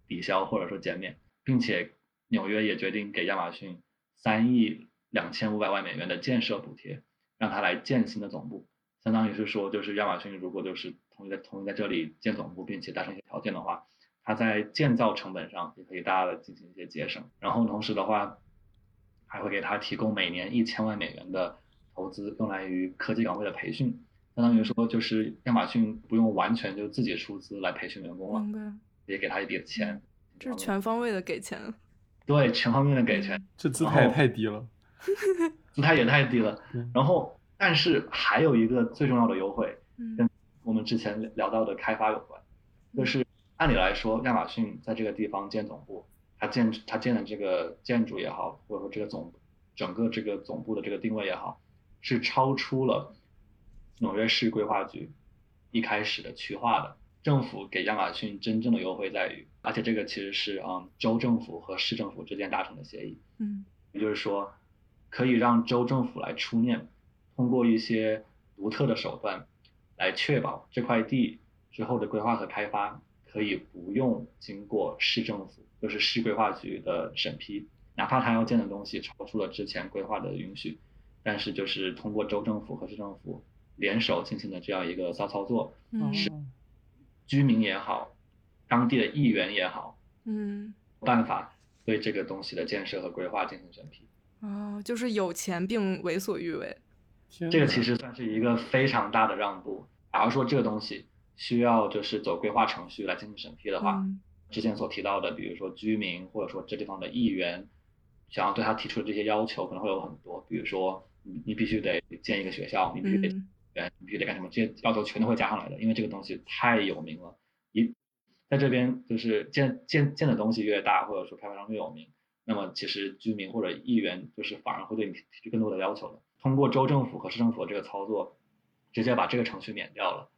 抵消或者说减免，并且纽约也决定给亚马逊三亿两千五百万美元的建设补贴，让他来建新的总部。相当于是说，就是亚马逊如果就是同意在同意在这里建总部，并且达成一些条件的话，它在建造成本上也可以大大的进行一些节省。然后同时的话，还会给他提供每年一千万美元的投资，用来于科技岗位的培训。相当于说，就是亚马逊不用完全就自己出资来培训员工了，明。也给他一笔钱。这是全方位的给钱。对全方面的给钱，这 姿态也太低了。姿态也太低了嗯。然后，但是还有一个最重要的优惠，跟我们之前聊到的开发有关，就是按理来说，亚马逊在这个地方建总部，它建它建的这个建筑也好，或者说这个总整个这个总部的这个定位也好，是超出了纽约市规划局一开始的区划的。政府给亚马逊真正的优惠在于，而且这个其实是嗯州政府和市政府之间达成的协议，嗯也就是说，可以让州政府来出面，通过一些独特的手段，来确保这块地之后的规划和开发可以不用经过市政府，就是市规划局的审批，哪怕他要建的东西超出了之前规划的允许，但是就是通过州政府和市政府联手进行的这样一个骚操作，嗯是居民也好，当地的议员也好，嗯办法对这个东西的建设和规划进行审批。哦，就是有钱并为所欲为。这个其实算是一个非常大的让步。假如说这个东西需要就是走规划程序来进行审批的话，嗯之前所提到的，比如说居民或者说这地方的议员，想要对他提出的这些要求可能会有很多，比如说你你必须得建一个学校，你必须得嗯呃你必须得干什么，这些要求全都会加上来的，因为这个东西太有名了。一在这边就是建建建的东西越大，或者说开发商越有名，那么其实居民或者议员就是反而会对你提出更多的要求的。通过州政府和市政府这个操作，直接把这个程序免掉了。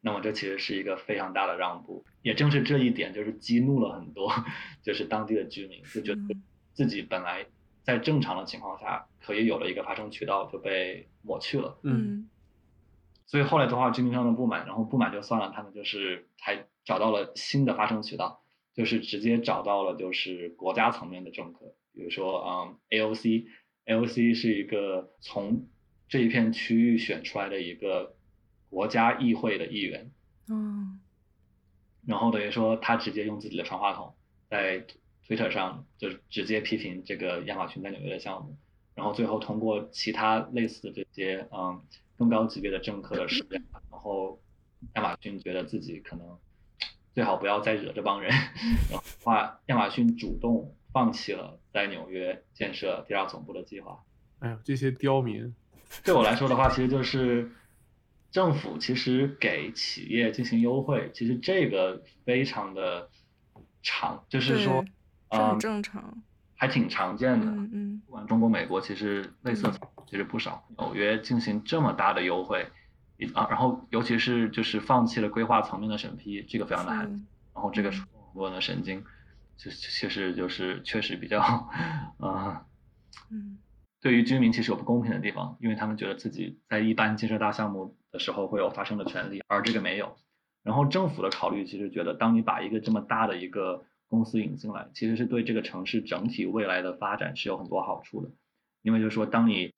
那么这其实是一个非常大的让步，也正是这一点，就是激怒了很多 就是当地的居民，就觉得自己本来在正常的情况下可以有了一个发声渠道，就被抹去了。嗯所以后来的话，居民上的不满，然后不满就算了，他们就是还找到了新的发声渠道，就是直接找到了就是国家层面的政客，比如说嗯 AOC，AOC 是一个从这一片区域选出来的一个国家议会的议员，嗯然后等于说他直接用自己的传话筒在 Twitter 上就是直接批评这个亚马逊在纽约的项目，然后最后通过其他类似的这些嗯更高级别的政客的施压，然后亚马逊觉得自己可能最好不要再惹这帮人，然后的话亚马逊主动放弃了在纽约建设第二总部的计划。哎呦，这些刁民，对我来说的话，其实就是政府其实给企业进行优惠，其实这个非常的常，就是说嗯，正常。还挺常见的。嗯嗯不管中国、美国，其实类似的其实不少。纽约进行这么大的优惠，啊，然后尤其是就是放弃了规划层面的审批，这个非常的罕见。是然后这个嗯触动很多人的神经，其实其实就是确实比较，呃，嗯对于居民其实有不公平的地方，因为他们觉得自己在一般建设大项目的时候会有发声的权利，而这个没有。然后政府的考虑其实觉得，当你把一个这么大的一个公司引进来，其实是对这个城市整体未来的发展是有很多好处的。因为就是说，当你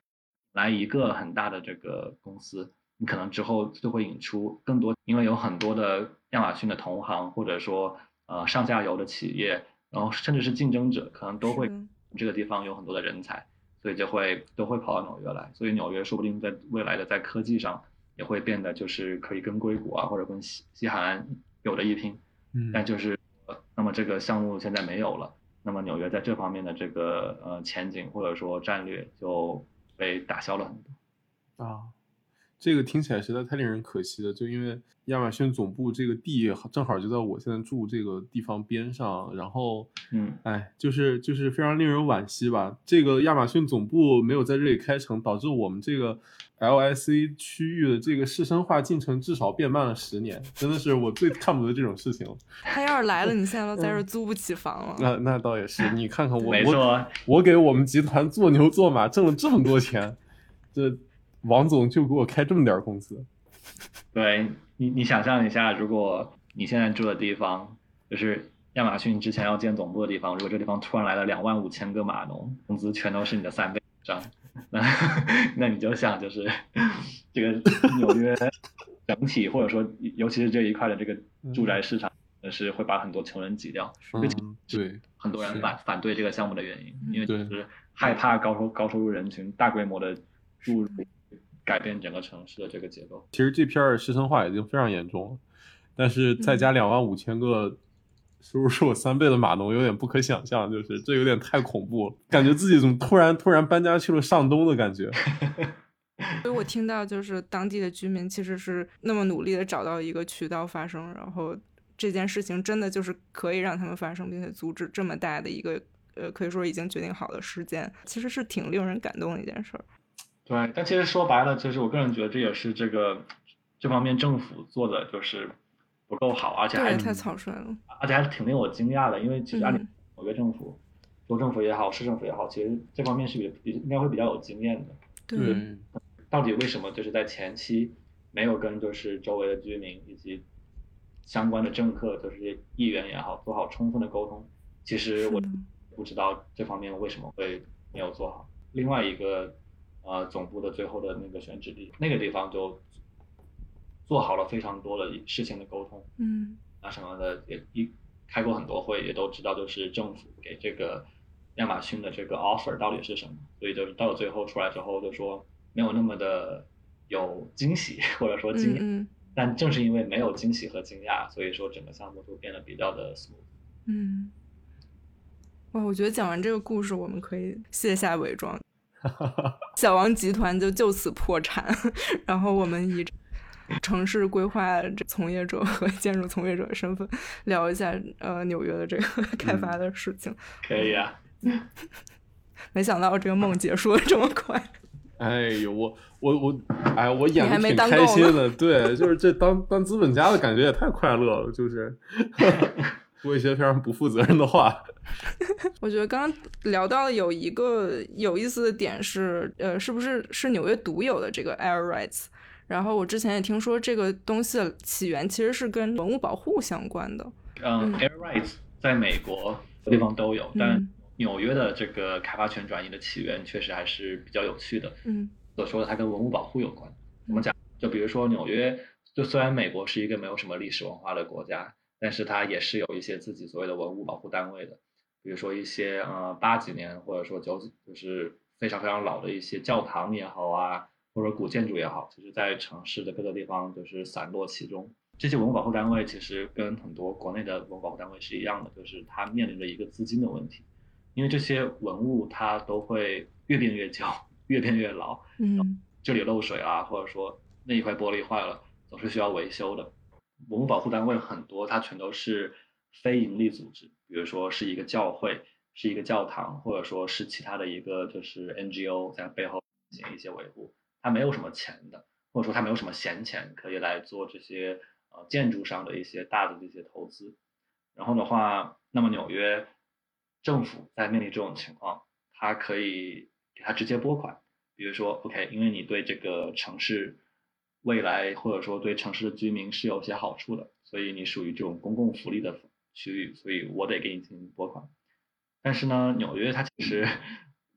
来一个很大的这个公司，你可能之后就会引出更多，因为有很多的亚马逊的同行，或者说呃上下游的企业，然后甚至是竞争者，可能都会这个地方有很多的人才，所以就会都会跑到纽约来。所以纽约说不定在未来的在科技上也会变得就是可以跟硅谷啊或者跟西西海岸有的一拼。嗯但就是呃那么这个项目现在没有了，那么纽约在这方面的这个呃前景或者说战略就被打消了很多。啊，这个听起来实在太令人可惜了。就因为亚马逊总部这个地正好就在我现在住这个地方边上，然后，嗯，哎，就是就是非常令人惋惜吧。这个亚马逊总部没有在这里开成，导致我们这个 LIC 区域的这个市生化进程至少变慢了十年，真的是我最看不得这种事情了。他要是来了，你现在都在这租不起房了。那那倒也是，你看看我我没错，我给我们集团做牛做马挣了这么多钱，这王总就给我开这么点儿工资。对你你想象一下，如果你现在住的地方就是亚马逊之前要建总部的地方，如果这个地方突然来了两万五千个码农，工资全都是你的三倍以上，那那你就想就是这个纽约整体或者说尤其是这一块的这个住宅市场，是会把很多穷人挤掉。这嗯，对，很多人反反对这个项目的原因，因为就是害怕高收高收入人群大规模的注入，改变整个城市的这个结构。其实这片儿师生化已经非常严重了，但是再加两万五千个收 入是我三倍的码农，有点不可想象，就是这有点太恐怖了，感觉自己怎么突然突然搬家去了上东的感觉。所以我听到就是当地的居民其实是那么努力的找到一个渠道发声，然后这件事情真的就是可以让他们发生，并且阻止这么大的一个呃可以说已经决定好的事件，其实是挺令人感动的一件事儿。对，但其实说白了，其实我个人觉得这也是这个这方面政府做的就是不够好，而且还，太草率了。而且还是挺令我惊讶的，因为其实按理嗯纽约政府、州政府也好，市政府也好，其实这方面是比比应该会比较有经验的。对，到底为什么就是在前期没有跟就是周围的居民以及相关的政客，就是议员也好，做好充分的沟通？其实我不知道这方面为什么会没有做好。另外一个呃总部的最后的那个选址地，那个地方就做好了非常多的事情的沟通。嗯啊什么的，也一开过很多会，也都知道就是政府给这个亚马逊的这个 offer 到底是什么，所以就是到了最后出来之后，就说没有那么的有惊喜或者说惊讶，嗯但正是因为没有惊喜和惊讶，所以说整个项目就变得比较的 smooth。嗯。哇，我觉得讲完这个故事，我们可以卸下伪装，小王集团就就此破产，然后我们以城市规划从业者和 建筑从业者的身份聊一下呃纽约的这个开发的事情。可以啊，没想到这个梦结束的这么快。哎呦，我我我，哎，我演的挺没当够呢开心的，对，就是这当当资本家的感觉也太快乐了，就是 说一些非常不负责任的话。我觉得刚刚聊到有一个有意思的点是，呃，是不是是纽约独有的这个 air rights？然后我之前也听说这个东西的起源其实是跟文物保护相关的。嗯嗯，air rights 在美国地方都有，但嗯纽约的这个开发权转移的起源确实还是比较有趣的。嗯所说的它跟文物保护有关。我们讲？就比如说纽约，就虽然美国是一个没有什么历史文化的国家，但是它也是有一些自己所谓的文物保护单位的，比如说一些呃八几年或者说九几，就是非常非常老的一些教堂也好啊，或者古建筑也好，其实在城市的各个地方就是散落其中。这些文物保护单位其实跟很多国内的文物保护单位是一样的，就是它面临着一个资金的问题，因为这些文物它都会越变越旧，越变越老，嗯这里漏水啊，或者说那一块玻璃坏了，总是需要维修的。文物保护单位很多，它全都是非盈利组织，比如说是一个教会，是一个教堂，或者说是其他的一个就是 NGO 在背后进行一些维护，他没有什么钱的，或者说他没有什么闲钱可以来做这些呃建筑上的一些大的这些投资。然后的话，那么纽约政府在面临这种情况，他可以给他直接拨款。比如说，OK，因为你对这个城市未来或者说对城市的居民是有些好处的，所以你属于这种公共福利的区域，所以我得给你进行拨款。但是呢，纽约它其实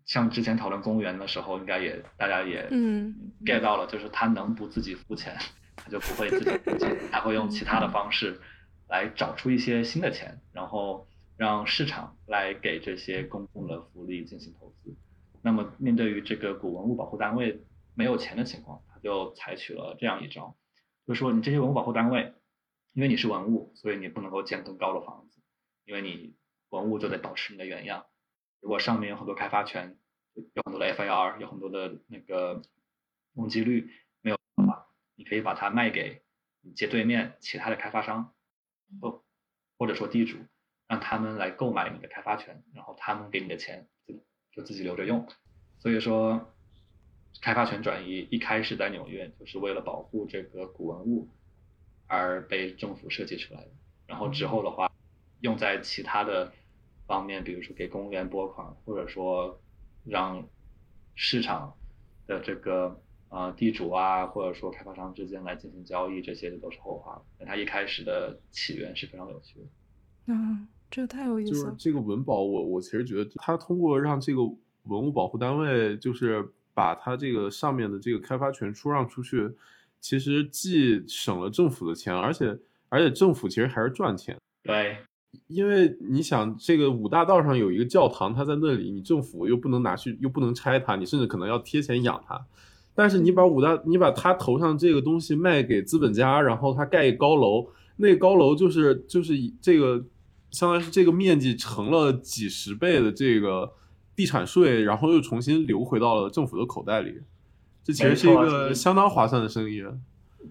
像之前讨论公务员的时候，应该也大家也嗯 get 到了，就是他能不自己付钱，他就不会自己付钱，他会用其他的方式来找出一些新的钱，然后让市场来给这些公共的福利进行投资。那么面对于这个古文物保护单位没有钱的情况，他就采取了这样一招，就是说你这些文物保护单位，因为你是文物，所以你不能够建更高的房子，因为你文物就得保持你的原样。如果上面有很多开发权，有很多的 FAR，有很多的那个容积率没有的话，你可以把它卖给你街对面其他的开发商，或或者说地主，让他们来购买你的开发权，然后他们给你的钱就就自己留着用。所以说，开发权转移一开始在纽约就是为了保护这个古文物而被政府设计出来的，然后之后的话用在其他的方面，比如说给公务员拨款，或者说让市场的这个呃地主啊，或者说开发商之间来进行交易，这些都是后话了。但它一开始的起源是非常有趣的。啊，这太有意思了。就是这个文保，我我其实觉得它通过让这个文物保护单位，就是把它这个上面的这个开发权出让出去，其实既省了政府的钱，而且而且政府其实还是赚钱。对，因为你想，这个五大道上有一个教堂，它在那里，你政府又不能拿去，又不能拆它，你甚至可能要贴钱养它。但是你把五大，你把它头上这个东西卖给资本家，然后他盖一高楼，那高楼就是就是这个，相当于是这个面积乘了几十倍的这个地产税，然后又重新流回到了政府的口袋里。这其实是一个相当划算的生意。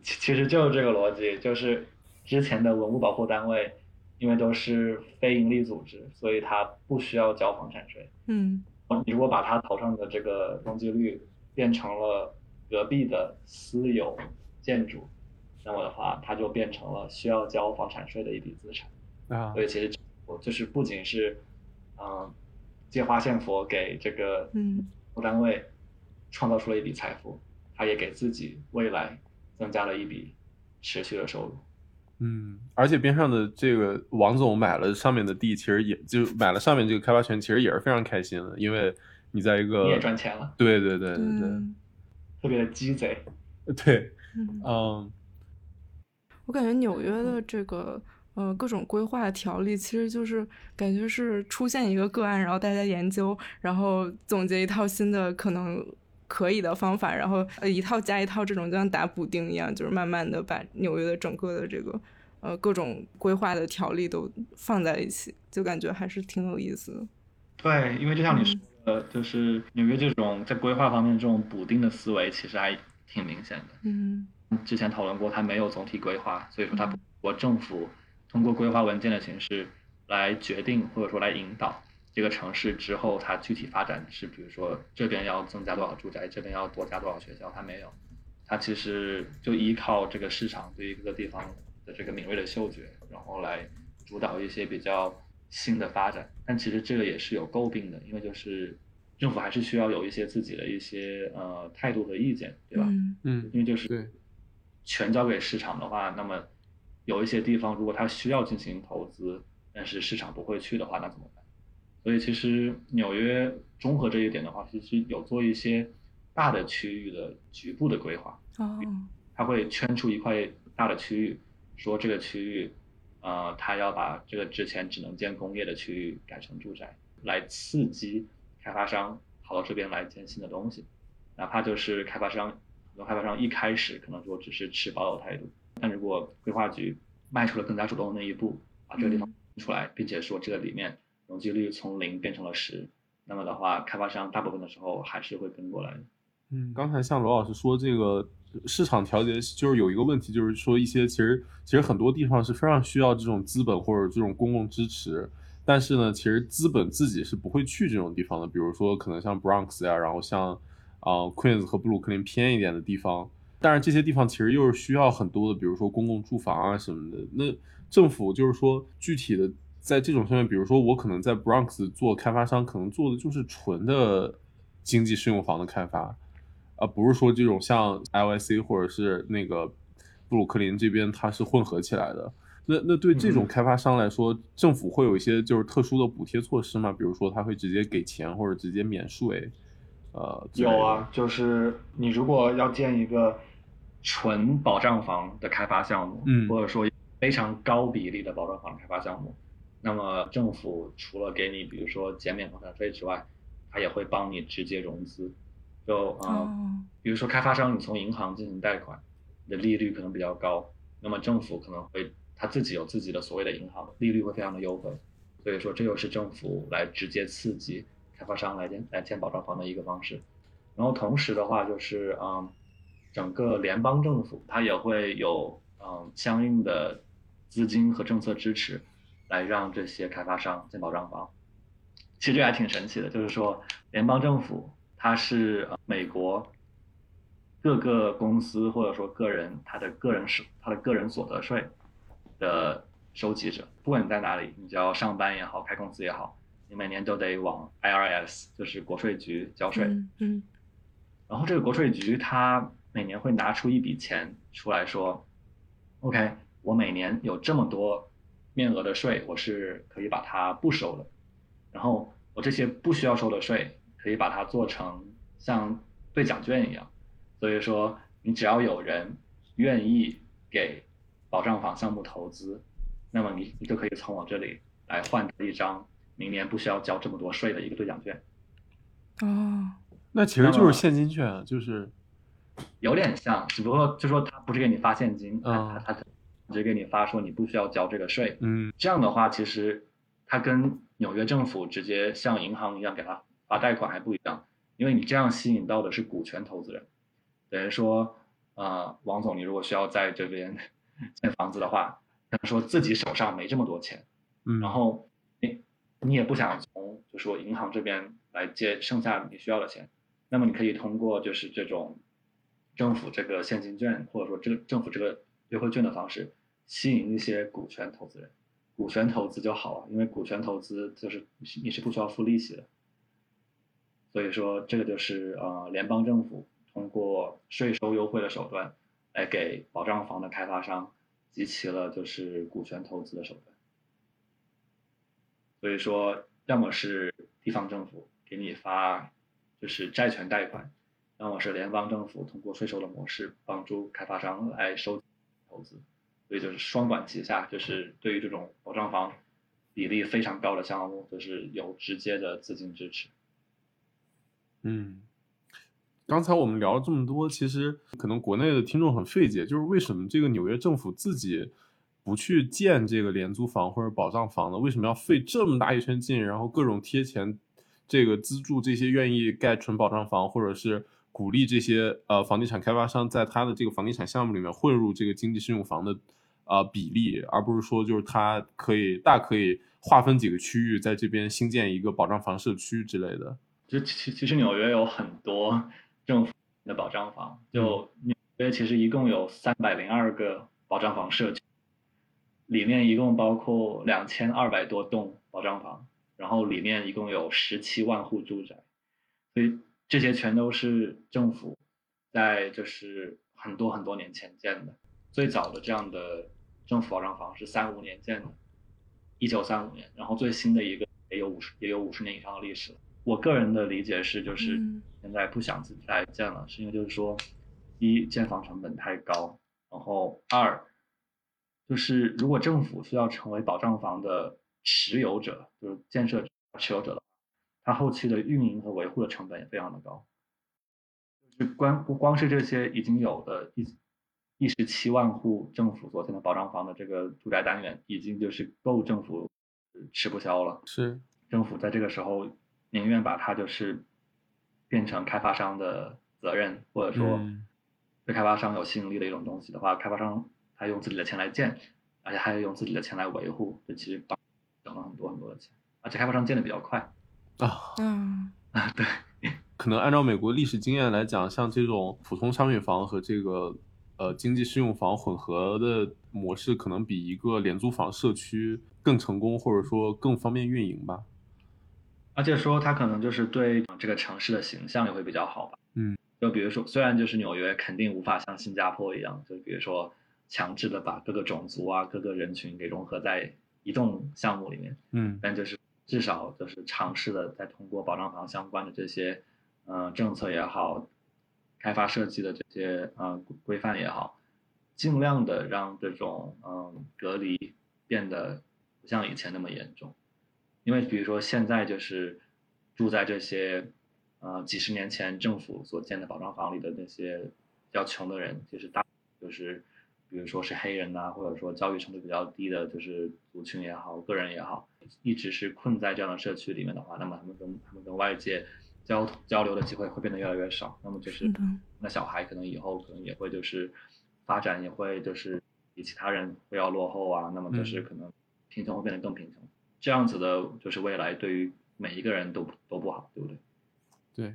其其实就是这个逻辑，就是之前的文物保护单位，因为都是非营利组织，所以它不需要交房产税。嗯你如果把它头上的这个容积率变成了隔壁的私有建筑，那么的话，它就变成了需要交房产税的一笔资产。啊所以其实我就是不仅是，嗯、借花献佛给这个嗯单位创造出了一笔财富，他也给自己未来增加了一笔持续的收入。嗯，而且边上的这个王总买了上面的地，其实也就买了上面这个开发权，其实也是非常开心的，因为你在一个你也赚钱了，对对对对对嗯。特别的鸡贼。对，嗯。嗯，我感觉纽约的这个呃各种规划条例，其实就是感觉是出现一个个案，然后大家研究，然后总结一套新的可能可以的方法，然后呃一套加一套，这种就像打补丁一样，就是慢慢的把纽约的整个的这个呃各种规划的条例都放在一起，就感觉还是挺有意思的。对，因为就像你说的，就是纽约这种在规划方面这种补丁的思维，其实还挺明显的。嗯之前讨论过，它没有总体规划，所以说它我政府通过规划文件的形式来决定或者说来引导这个城市之后它具体发展是，比如说这边要增加多少住宅，这边要多加多少学校，它没有，它其实就依靠这个市场对于各个地方的这个敏锐的嗅觉，然后来主导一些比较新的发展。但其实这个也是有诟病的，因为就是政府还是需要有一些自己的一些呃态度和意见，对吧？嗯嗯，因为就是对全交给市场的话，那么有一些地方如果它需要进行投资，但是市场不会去的话，那怎么办？所以其实纽约综合这一点的话，其实有做一些大的区域的局部的规划，哦。它会圈出一块大的区域，说这个区域，呃，它要把这个之前只能建工业的区域改成住宅，来刺激开发商跑到这边来建新的东西，哪怕就是开发商，很多开发商一开始可能说只是持保有态度，但如果规划局迈出了更加主动的那一步，把这个地方出来，并且说这个里面容积率从零变成了十，那么的话，开发商大部分的时候还是会跟过来。嗯，刚才像罗老师说，这个市场调节就是有一个问题，就是说一些其实其实很多地方是非常需要这种资本或者这种公共支持，但是呢，其实资本自己是不会去这种地方的，比如说可能像 Bronx 呀，然后像啊、Queens 和布鲁克林偏一点的地方，但是这些地方其实又是需要很多的，比如说公共住房啊什么的。那政府就是说具体的在这种上面，比如说我可能在 Bronx 做开发商，可能做的就是纯的经济适用房的开发。而不是说这种像 LIC 或者是那个布鲁克林这边它是混合起来的。那那对这种嗯开发商来说，政府会有一些就是特殊的补贴措施吗？比如说他会直接给钱或者直接免税，呃，有啊，就是你如果要建一个纯保障房的开发项目，嗯或者说非常高比例的保障房开发项目，那么政府除了给你比如说减免房产税之外，它也会帮你直接融资。就呃，哦，比如说开发商你从银行进行贷款，你的利率可能比较高，那么政府可能会他自己有自己的所谓的银行，利率会非常的优惠，所以说这又是政府来直接刺激开发商来建来建保障房的一个方式。然后同时的话就是嗯，整个联邦政府它也会有嗯相应的资金和政策支持，来让这些开发商建保障房。其实这还挺神奇的，就是说联邦政府它是呃美国各个公司或者说个人他的个人是他的个人所得税的收集者，不管你在哪里，你只要上班也好，开公司也好，你每年都得往 IRS 就是国税局交税。嗯嗯然后这个国税局它每年会拿出一笔钱出来说，OK，我每年有这么多面额的税，我是可以把它不收的。然后我这些不需要收的税，可以把它做成像兑奖券一样。所以说，你只要有人愿意给保障房项目投资，那么你你就可以从我这里来换得一张明年不需要交这么多税的一个兑奖券。哦，那其实就是现金券啊，就是有点像，只不过就说他不是给你发现金，他嗯他他直接给你发说你不需要交这个税。嗯这样的话，其实它跟纽约政府直接像银行一样给他发贷款还不一样，因为你这样吸引到的是股权投资人，等于说，呃，王总，你如果需要在这边建房子的话，可能说自己手上没这么多钱，嗯，然后你你也不想从就说银行这边来借剩下你需要的钱，那么你可以通过就是这种政府这个现金券或者说这个政府这个优惠券的方式，吸引一些股权投资人。股权投资就好了，因为股权投资就是你是不需要付利息的。所以说，这个就是呃联邦政府通过税收优惠的手段来给保障房的开发商集齐了就是股权投资的手段。所以说，要么是地方政府给你发就是债权贷款，要么是联邦政府通过税收的模式帮助开发商来收投资。所以就是双管齐下，就是对于这种保障房比例非常高的项目，就是有直接的资金支持。嗯，刚才我们聊了这么多，其实可能国内的听众很费解，就是为什么这个纽约政府自己不去建这个廉租房或者保障房呢？为什么要费这么大一圈劲，然后各种贴钱，这个资助这些愿意盖纯保障房，或者是鼓励这些呃房地产开发商在他的这个房地产项目里面混入这个经济适用房的呃比例，而不是说就是他可以大可以划分几个区域，在这边新建一个保障房社区之类的。就其其实纽约有很多政府的保障房，就纽约其实一共有三百零二个保障房社区，里面一共包括两千二百多栋保障房，然后里面一共有十七万户住宅，所以这些全都是政府在就是很多很多年前建的，最早的这样的政府保障房是三五年建的，一九三五年，然后最新的一个也有五十也有五十年以上的历史了。我个人的理解是，就是嗯现在不想自己来建了，是因为就是说，一建房成本太高，然后二就是如果政府需要成为保障房的持有者，就是建设持有者的话，它后期的运营和维护的成本也非常的高。就是光光是这些已经有的一一十七万户政府所建的保障房的这个住宅单元，已经就是够政府吃不消了。是，政府在这个时候宁愿把它就是变成开发商的责任，或者说嗯对开发商有吸引力的一种东西的话，开发商他用自己的钱来建，而且还要用自己的钱来维护，这其实帮省了很多很多的钱，而且开发商建的比较快啊，嗯啊，对，可能按照美国历史经验来讲，像这种普通商品房和这个呃经济适用房混合的模式，可能比一个廉租房社区更成功，或者说更方便运营吧。而且说它可能就是对这个城市的形象也会比较好吧。嗯，就比如说，虽然就是纽约肯定无法像新加坡一样，就比如说强制的把各个种族啊、各个人群给融合在一栋项目里面，嗯但就是至少就是尝试的在通过保障房相关的这些呃政策也好，开发设计的这些呃规范也好，尽量的让这种嗯、隔离变得不像以前那么严重，因为比如说现在就是住在这些呃几十年前政府所建的保障房里的那些比较穷的人，就是大就是比如说是黑人呐、或者说教育程度比较低的，就是族群也好，个人也好，一直是困在这样的社区里面的话，那么他们跟他们跟外界交交流的机会会变得越来越少。那么就是那小孩可能以后可能也会就是发展也会就是比其他人会要落后啊，那么就是嗯可能贫穷会变得更贫穷，这样子的就是未来对于每一个人都都不好，对不对？对，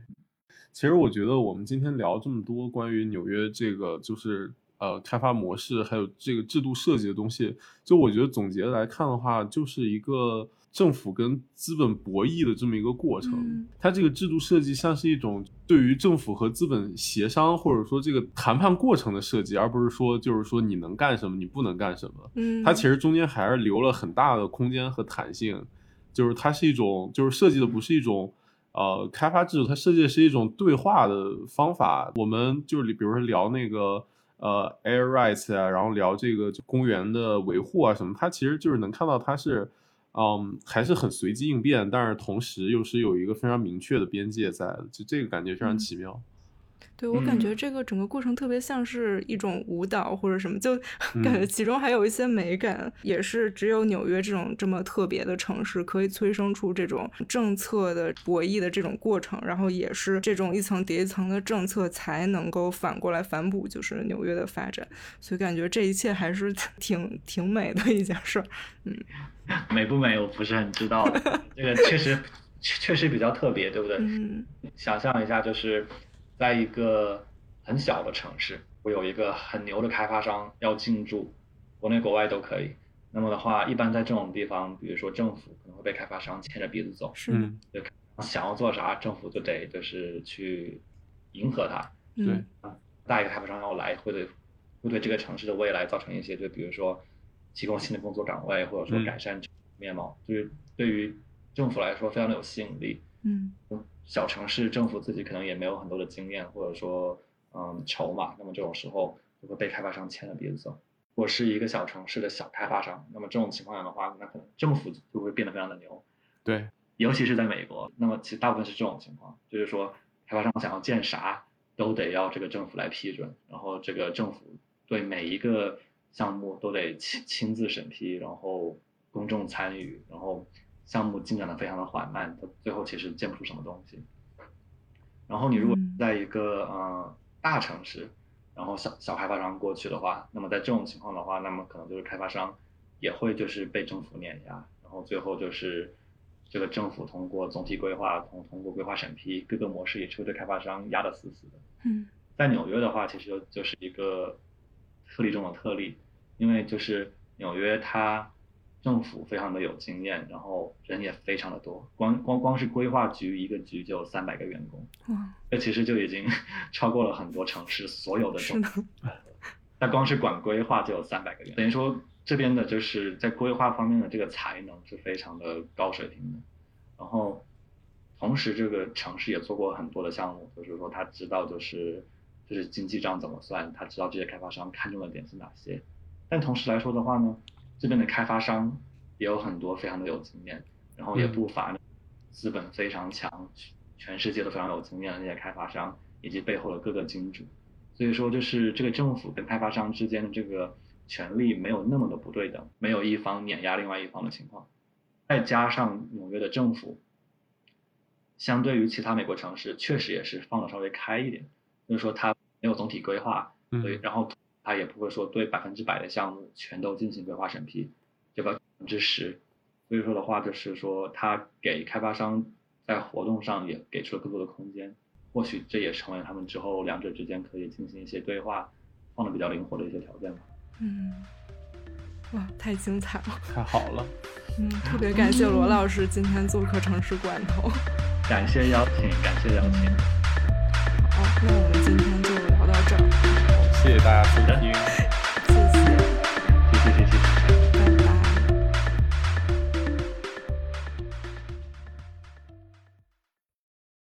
其实我觉得我们今天聊这么多关于纽约这个就是呃开发模式还有这个制度设计的东西，就我觉得总结来看的话，就是一个政府跟资本博弈的这么一个过程。嗯它这个制度设计像是一种对于政府和资本协商或者说这个谈判过程的设计，而不是说就是说你能干什么，你不能干什么。嗯，它其实中间还是留了很大的空间和弹性，就是它是一种，就是设计的不是一种呃开发制度，它设计的是一种对话的方法。我们就是比如说聊那个呃 air rights 啊，然后聊这个公园的维护啊什么，他其实就是能看到他是嗯还是很随机应变，但是同时又是有一个非常明确的边界在的，就这个感觉非常嗯奇妙。对我感嗯。觉这个整个过程特别像是一种舞蹈或者什么，就 感觉嗯。其中还有一些美感，也是只有纽约这种这么特别的城市可以催生出这种政策的博弈的这种过程，然后也是这种一层叠一层的政策才能够反过来反哺就是纽约的发展，所以感觉这一切还是 挺挺美的一件事儿。嗯。美不美我不是很知道，这个确实确确实比较特别，对不对？嗯。想象一下，就是在一个很小的城市，我有一个很牛的开发商要进驻，国内国外都可以。那么的话，一般在这种地方，比如说政府可能会被开发商牵着鼻子走，是嗯，想要做啥，政府就得就是去迎合他。对嗯大一个开发商要来，会对会对这个城市的未来造成一些，就比如说提供新的工作岗位，或者说嗯改善面貌，就是对于政府来说非常的有吸引力。嗯小城市政府自己可能也没有很多的经验，或者说嗯筹码，那么这种时候就会被开发商牵着鼻子走。如果是一个小城市的小开发商，那么这种情况下的话，那可能政府就会变得非常的牛，对，尤其是在美国，那么其实大部分是这种情况，就是说开发商想要建啥都得要这个政府来批准，然后这个政府对每一个项目都得亲亲自审批，然后公众参与，然后项目进展的非常的缓慢，它最后其实建不出什么东西。然后你如果嗯在一个呃大城市，然后小小开发商过去的话，那么在这种情况的话，那么可能就是开发商也会就是被政府碾压，然后最后就是这个政府通过总体规划，通通过规划审批，各个模式也是会对开发商压得死死的。嗯在纽约的话，其实就就是一个特例中的特例，因为就是纽约它政府非常的有经验，然后人也非常的多，光光光是规划局一个局就有三百个员工，哇这其实就已经 超过了很多城市所有的是总的那光是管规划就有三百个人，等于说这边的就是在规划方面的这个才能是非常的高水平的。然后，同时这个城市也做过很多的项目，就是说他知道就是就是经济账怎么算，他知道这些开发商看中的点是哪些。但同时来说的话呢，这边的开发商也有很多非常的有经验，然后也不乏资本非常强，全世界都非常有经验的那些开发商，以及背后的各个金主。所以说，就是这个政府跟开发商之间的这个权力没有那么的不对等，没有一方碾压另外一方的情况。再加上纽约的政府，相对于其他美国城市，确实也是放的稍微开一点，就是说它没有总体规划，所以嗯然后它也不会说对百分之百的项目全都进行规划审批，就百分之十。所以说的话，就是说他给开发商在活动上也给出了更多的空间，或许这也成为他们之后两者之间可以进行一些对话，放的比较灵活的一些条件吧。嗯，哇，太精彩了！太好了。嗯，特别感谢罗老师今天做客城市罐头。感谢邀请，感谢邀请。好，那我们今天就聊到这儿，谢谢大家收听。